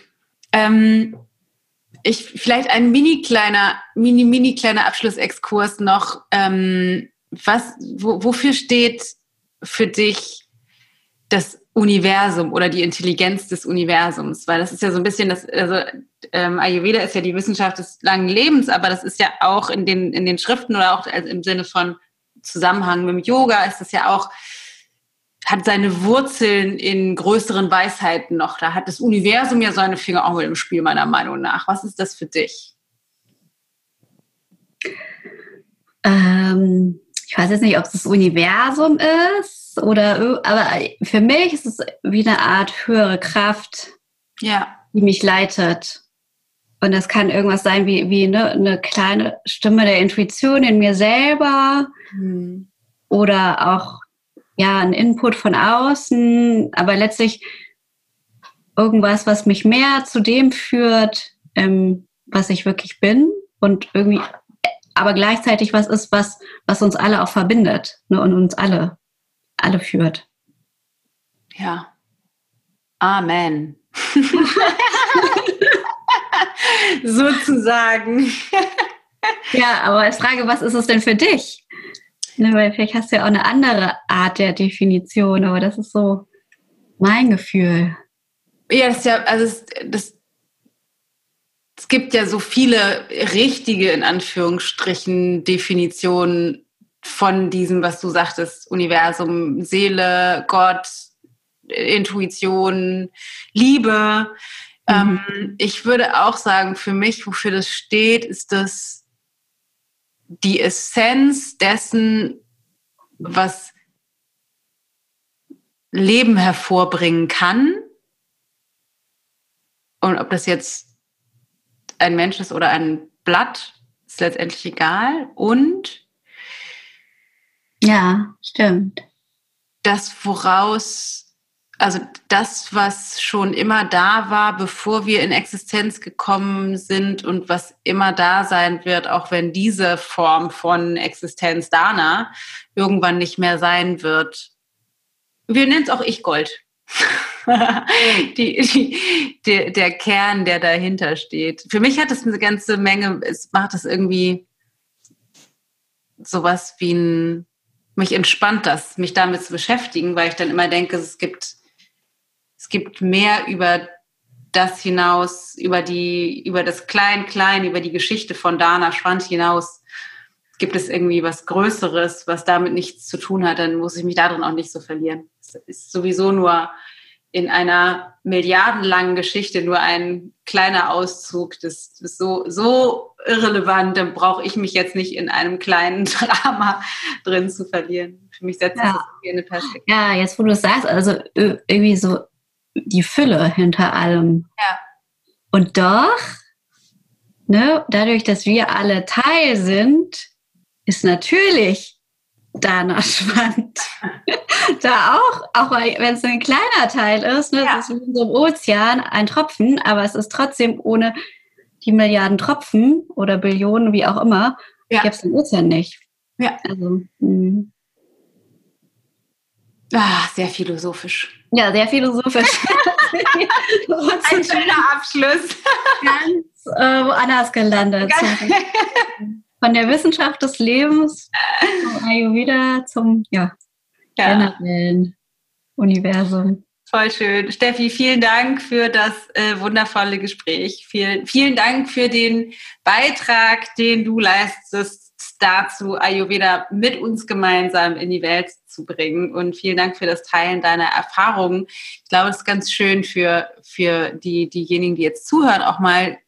Ähm, ich, vielleicht ein mini kleiner, mini, mini kleiner Abschlussexkurs noch. Ähm, was, wo, wofür steht für dich das Universum oder die Intelligenz des Universums? Weil das ist ja so ein bisschen das, also ähm, Ayurveda ist ja die Wissenschaft des langen Lebens, aber das ist ja auch in den, in den Schriften oder auch im Sinne von Zusammenhang mit dem Yoga ist das ja auch hat seine Wurzeln in größeren Weisheiten noch. Da hat das Universum ja seine Finger auch mit im Spiel, meiner Meinung nach. Was ist das für dich? Ähm, ich weiß jetzt nicht, ob es das Universum ist oder, aber für mich ist es wie eine Art höhere Kraft, ja. die mich leitet. Und das kann irgendwas sein wie, wie ne, eine kleine Stimme der Intuition in mir selber mhm. oder auch ja, ein Input von außen, aber letztlich irgendwas, was mich mehr zu dem führt, ähm, was ich wirklich bin und irgendwie, aber gleichzeitig was ist, was, was uns alle auch verbindet ne, und uns alle, alle führt. Ja. Amen. Sozusagen. ja, aber als Frage, was ist es denn für dich? Ne, weil vielleicht hast du ja auch eine andere Art der Definition, aber das ist so mein Gefühl. Ja, das ist ja, also das, das, es gibt ja so viele richtige, in Anführungsstrichen, Definitionen von diesem, was du sagtest, Universum, Seele, Gott, Intuition, Liebe. Mhm. Ähm, ich würde auch sagen, für mich, wofür das steht, ist das die Essenz dessen, was Leben hervorbringen kann. Und ob das jetzt ein Mensch ist oder ein Blatt, ist letztendlich egal. Und ja, stimmt. Das, woraus also das, was schon immer da war, bevor wir in Existenz gekommen sind und was immer da sein wird, auch wenn diese Form von Existenz Dana irgendwann nicht mehr sein wird. Wir nennen es auch Ich-Gold. die, die, der, der Kern, der dahinter steht. Für mich hat es eine ganze Menge, es macht es irgendwie sowas wie ein, mich entspannt das, mich damit zu beschäftigen, weil ich dann immer denke, es gibt es gibt mehr über das hinaus, über die, über das Klein-Klein, über die Geschichte von Dana Schwand hinaus. Gibt es irgendwie was Größeres, was damit nichts zu tun hat, dann muss ich mich darin auch nicht so verlieren. Es ist sowieso nur in einer milliardenlangen Geschichte nur ein kleiner Auszug. Das ist so, so irrelevant. Dann brauche ich mich jetzt nicht in einem kleinen Drama drin zu verlieren. Für mich setzt ja. das hier eine Perspektive. Ja, jetzt wo du es sagst, also irgendwie so die Fülle hinter allem. Ja. Und doch, ne, dadurch, dass wir alle Teil sind, ist natürlich danach spannend. da auch, auch wenn es ein kleiner Teil ist, ne, ja. es ist wie so im Ozean ein Tropfen, aber es ist trotzdem ohne die Milliarden Tropfen oder Billionen, wie auch immer, ja. gäbe es den Ozean nicht. Ja. Also, hm. ah, sehr philosophisch. Ja, sehr philosophisch. ein schöner Abschluss. Ganz äh, woanders gelandet. Von der Wissenschaft des Lebens zum Ayurveda zum ja, ja. generellen Universum. Voll schön. Steffi, vielen Dank für das äh, wundervolle Gespräch. Vielen, vielen Dank für den Beitrag, den du leistest, dazu Ayurveda mit uns gemeinsam in die Welt zu bringen. Und vielen Dank für das Teilen deiner Erfahrungen. Ich glaube, es ist ganz schön für, für die, diejenigen, die jetzt zuhören, auch mal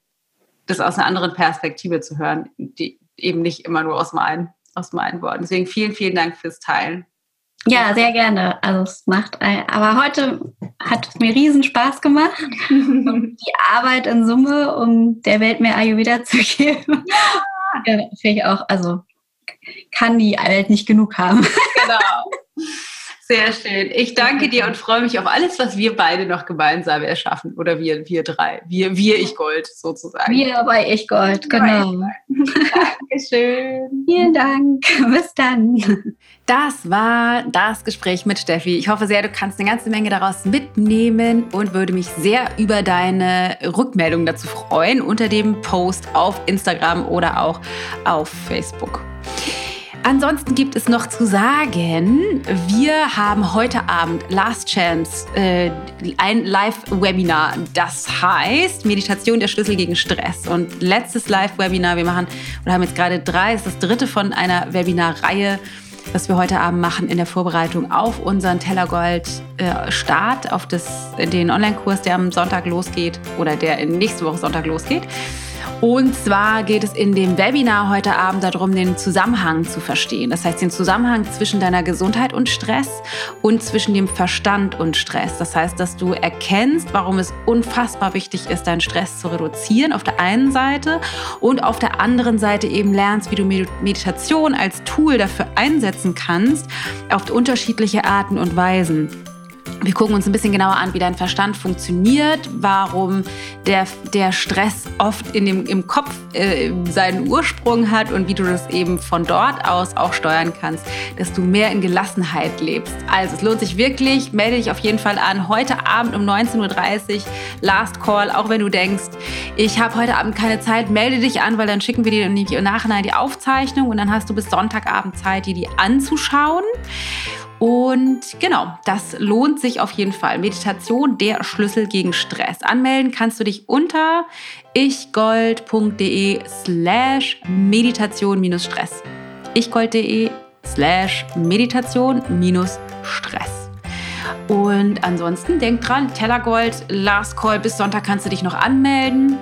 das aus einer anderen Perspektive zu hören, die eben nicht immer nur aus meinen, aus meinen Worten. Deswegen vielen, vielen Dank fürs Teilen. Ja, sehr gerne. Also es macht, aber heute hat es mir riesen Spaß gemacht. die Arbeit in Summe, um der Welt mehr Ayurveda zu geben. Ja. ja Finde ich auch, also kann die Welt nicht genug haben. Genau. Sehr schön. Ich danke dir und freue mich auf alles, was wir beide noch gemeinsam erschaffen. Oder wir, wir drei. Wir, wir Ich Gold sozusagen. Wir bei Ich Gold, genau. Dankeschön. Vielen Dank. Bis dann. Das war das Gespräch mit Steffi. Ich hoffe sehr, du kannst eine ganze Menge daraus mitnehmen und würde mich sehr über deine Rückmeldung dazu freuen unter dem Post auf Instagram oder auch auf Facebook. Ansonsten gibt es noch zu sagen, wir haben heute Abend Last Chance äh, ein Live-Webinar. Das heißt Meditation der Schlüssel gegen Stress. Und letztes Live-Webinar, wir machen oder haben jetzt gerade drei, ist das dritte von einer Webinarreihe, was wir heute Abend machen in der Vorbereitung auf unseren Tellergold-Start, äh, auf das, den Online-Kurs, der am Sonntag losgeht oder der nächste Woche Sonntag losgeht. Und zwar geht es in dem Webinar heute Abend darum, den Zusammenhang zu verstehen. Das heißt, den Zusammenhang zwischen deiner Gesundheit und Stress und zwischen dem Verstand und Stress. Das heißt, dass du erkennst, warum es unfassbar wichtig ist, deinen Stress zu reduzieren auf der einen Seite und auf der anderen Seite eben lernst, wie du Meditation als Tool dafür einsetzen kannst, auf unterschiedliche Arten und Weisen. Wir gucken uns ein bisschen genauer an, wie dein Verstand funktioniert, warum der, der Stress oft in dem, im Kopf äh, seinen Ursprung hat und wie du das eben von dort aus auch steuern kannst, dass du mehr in Gelassenheit lebst. Also es lohnt sich wirklich, melde dich auf jeden Fall an. Heute Abend um 19.30 Uhr, Last Call, auch wenn du denkst, ich habe heute Abend keine Zeit, melde dich an, weil dann schicken wir dir im Nachhinein die Aufzeichnung und dann hast du bis Sonntagabend Zeit, dir die anzuschauen. Und genau, das lohnt sich auf jeden Fall. Meditation, der Schlüssel gegen Stress. Anmelden kannst du dich unter ichgold.de slash meditation-stress. ichgold.de slash meditation-stress. Und ansonsten denk dran, Tellergold, Last Call, bis Sonntag kannst du dich noch anmelden.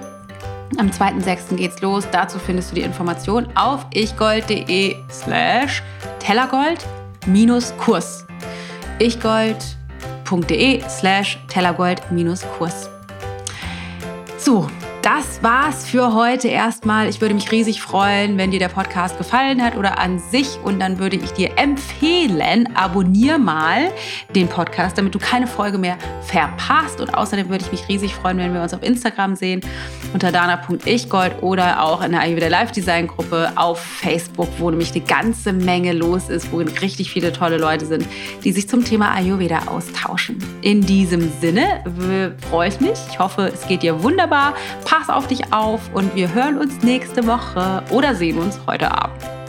Am 2.6. geht's los. Dazu findest du die Information auf ichgold.de slash tellergold Tellergold-Kurs. ichgold.de slash Tellergold-Kurs. So, das war's für heute erstmal. Ich würde mich riesig freuen, wenn dir der Podcast gefallen hat oder an sich. Und dann würde ich dir empfehlen, abonnier mal den Podcast, damit du keine Folge mehr verpasst. Und außerdem würde ich mich riesig freuen, wenn wir uns auf Instagram sehen unter dana.ichgold oder auch in der Ayurveda Live Design Gruppe auf Facebook, wo nämlich eine ganze Menge los ist, wo richtig viele tolle Leute sind, die sich zum Thema Ayurveda austauschen. In diesem Sinne freue ich mich. Ich hoffe, es geht dir wunderbar pass auf dich auf und wir hören uns nächste Woche oder sehen uns heute Abend.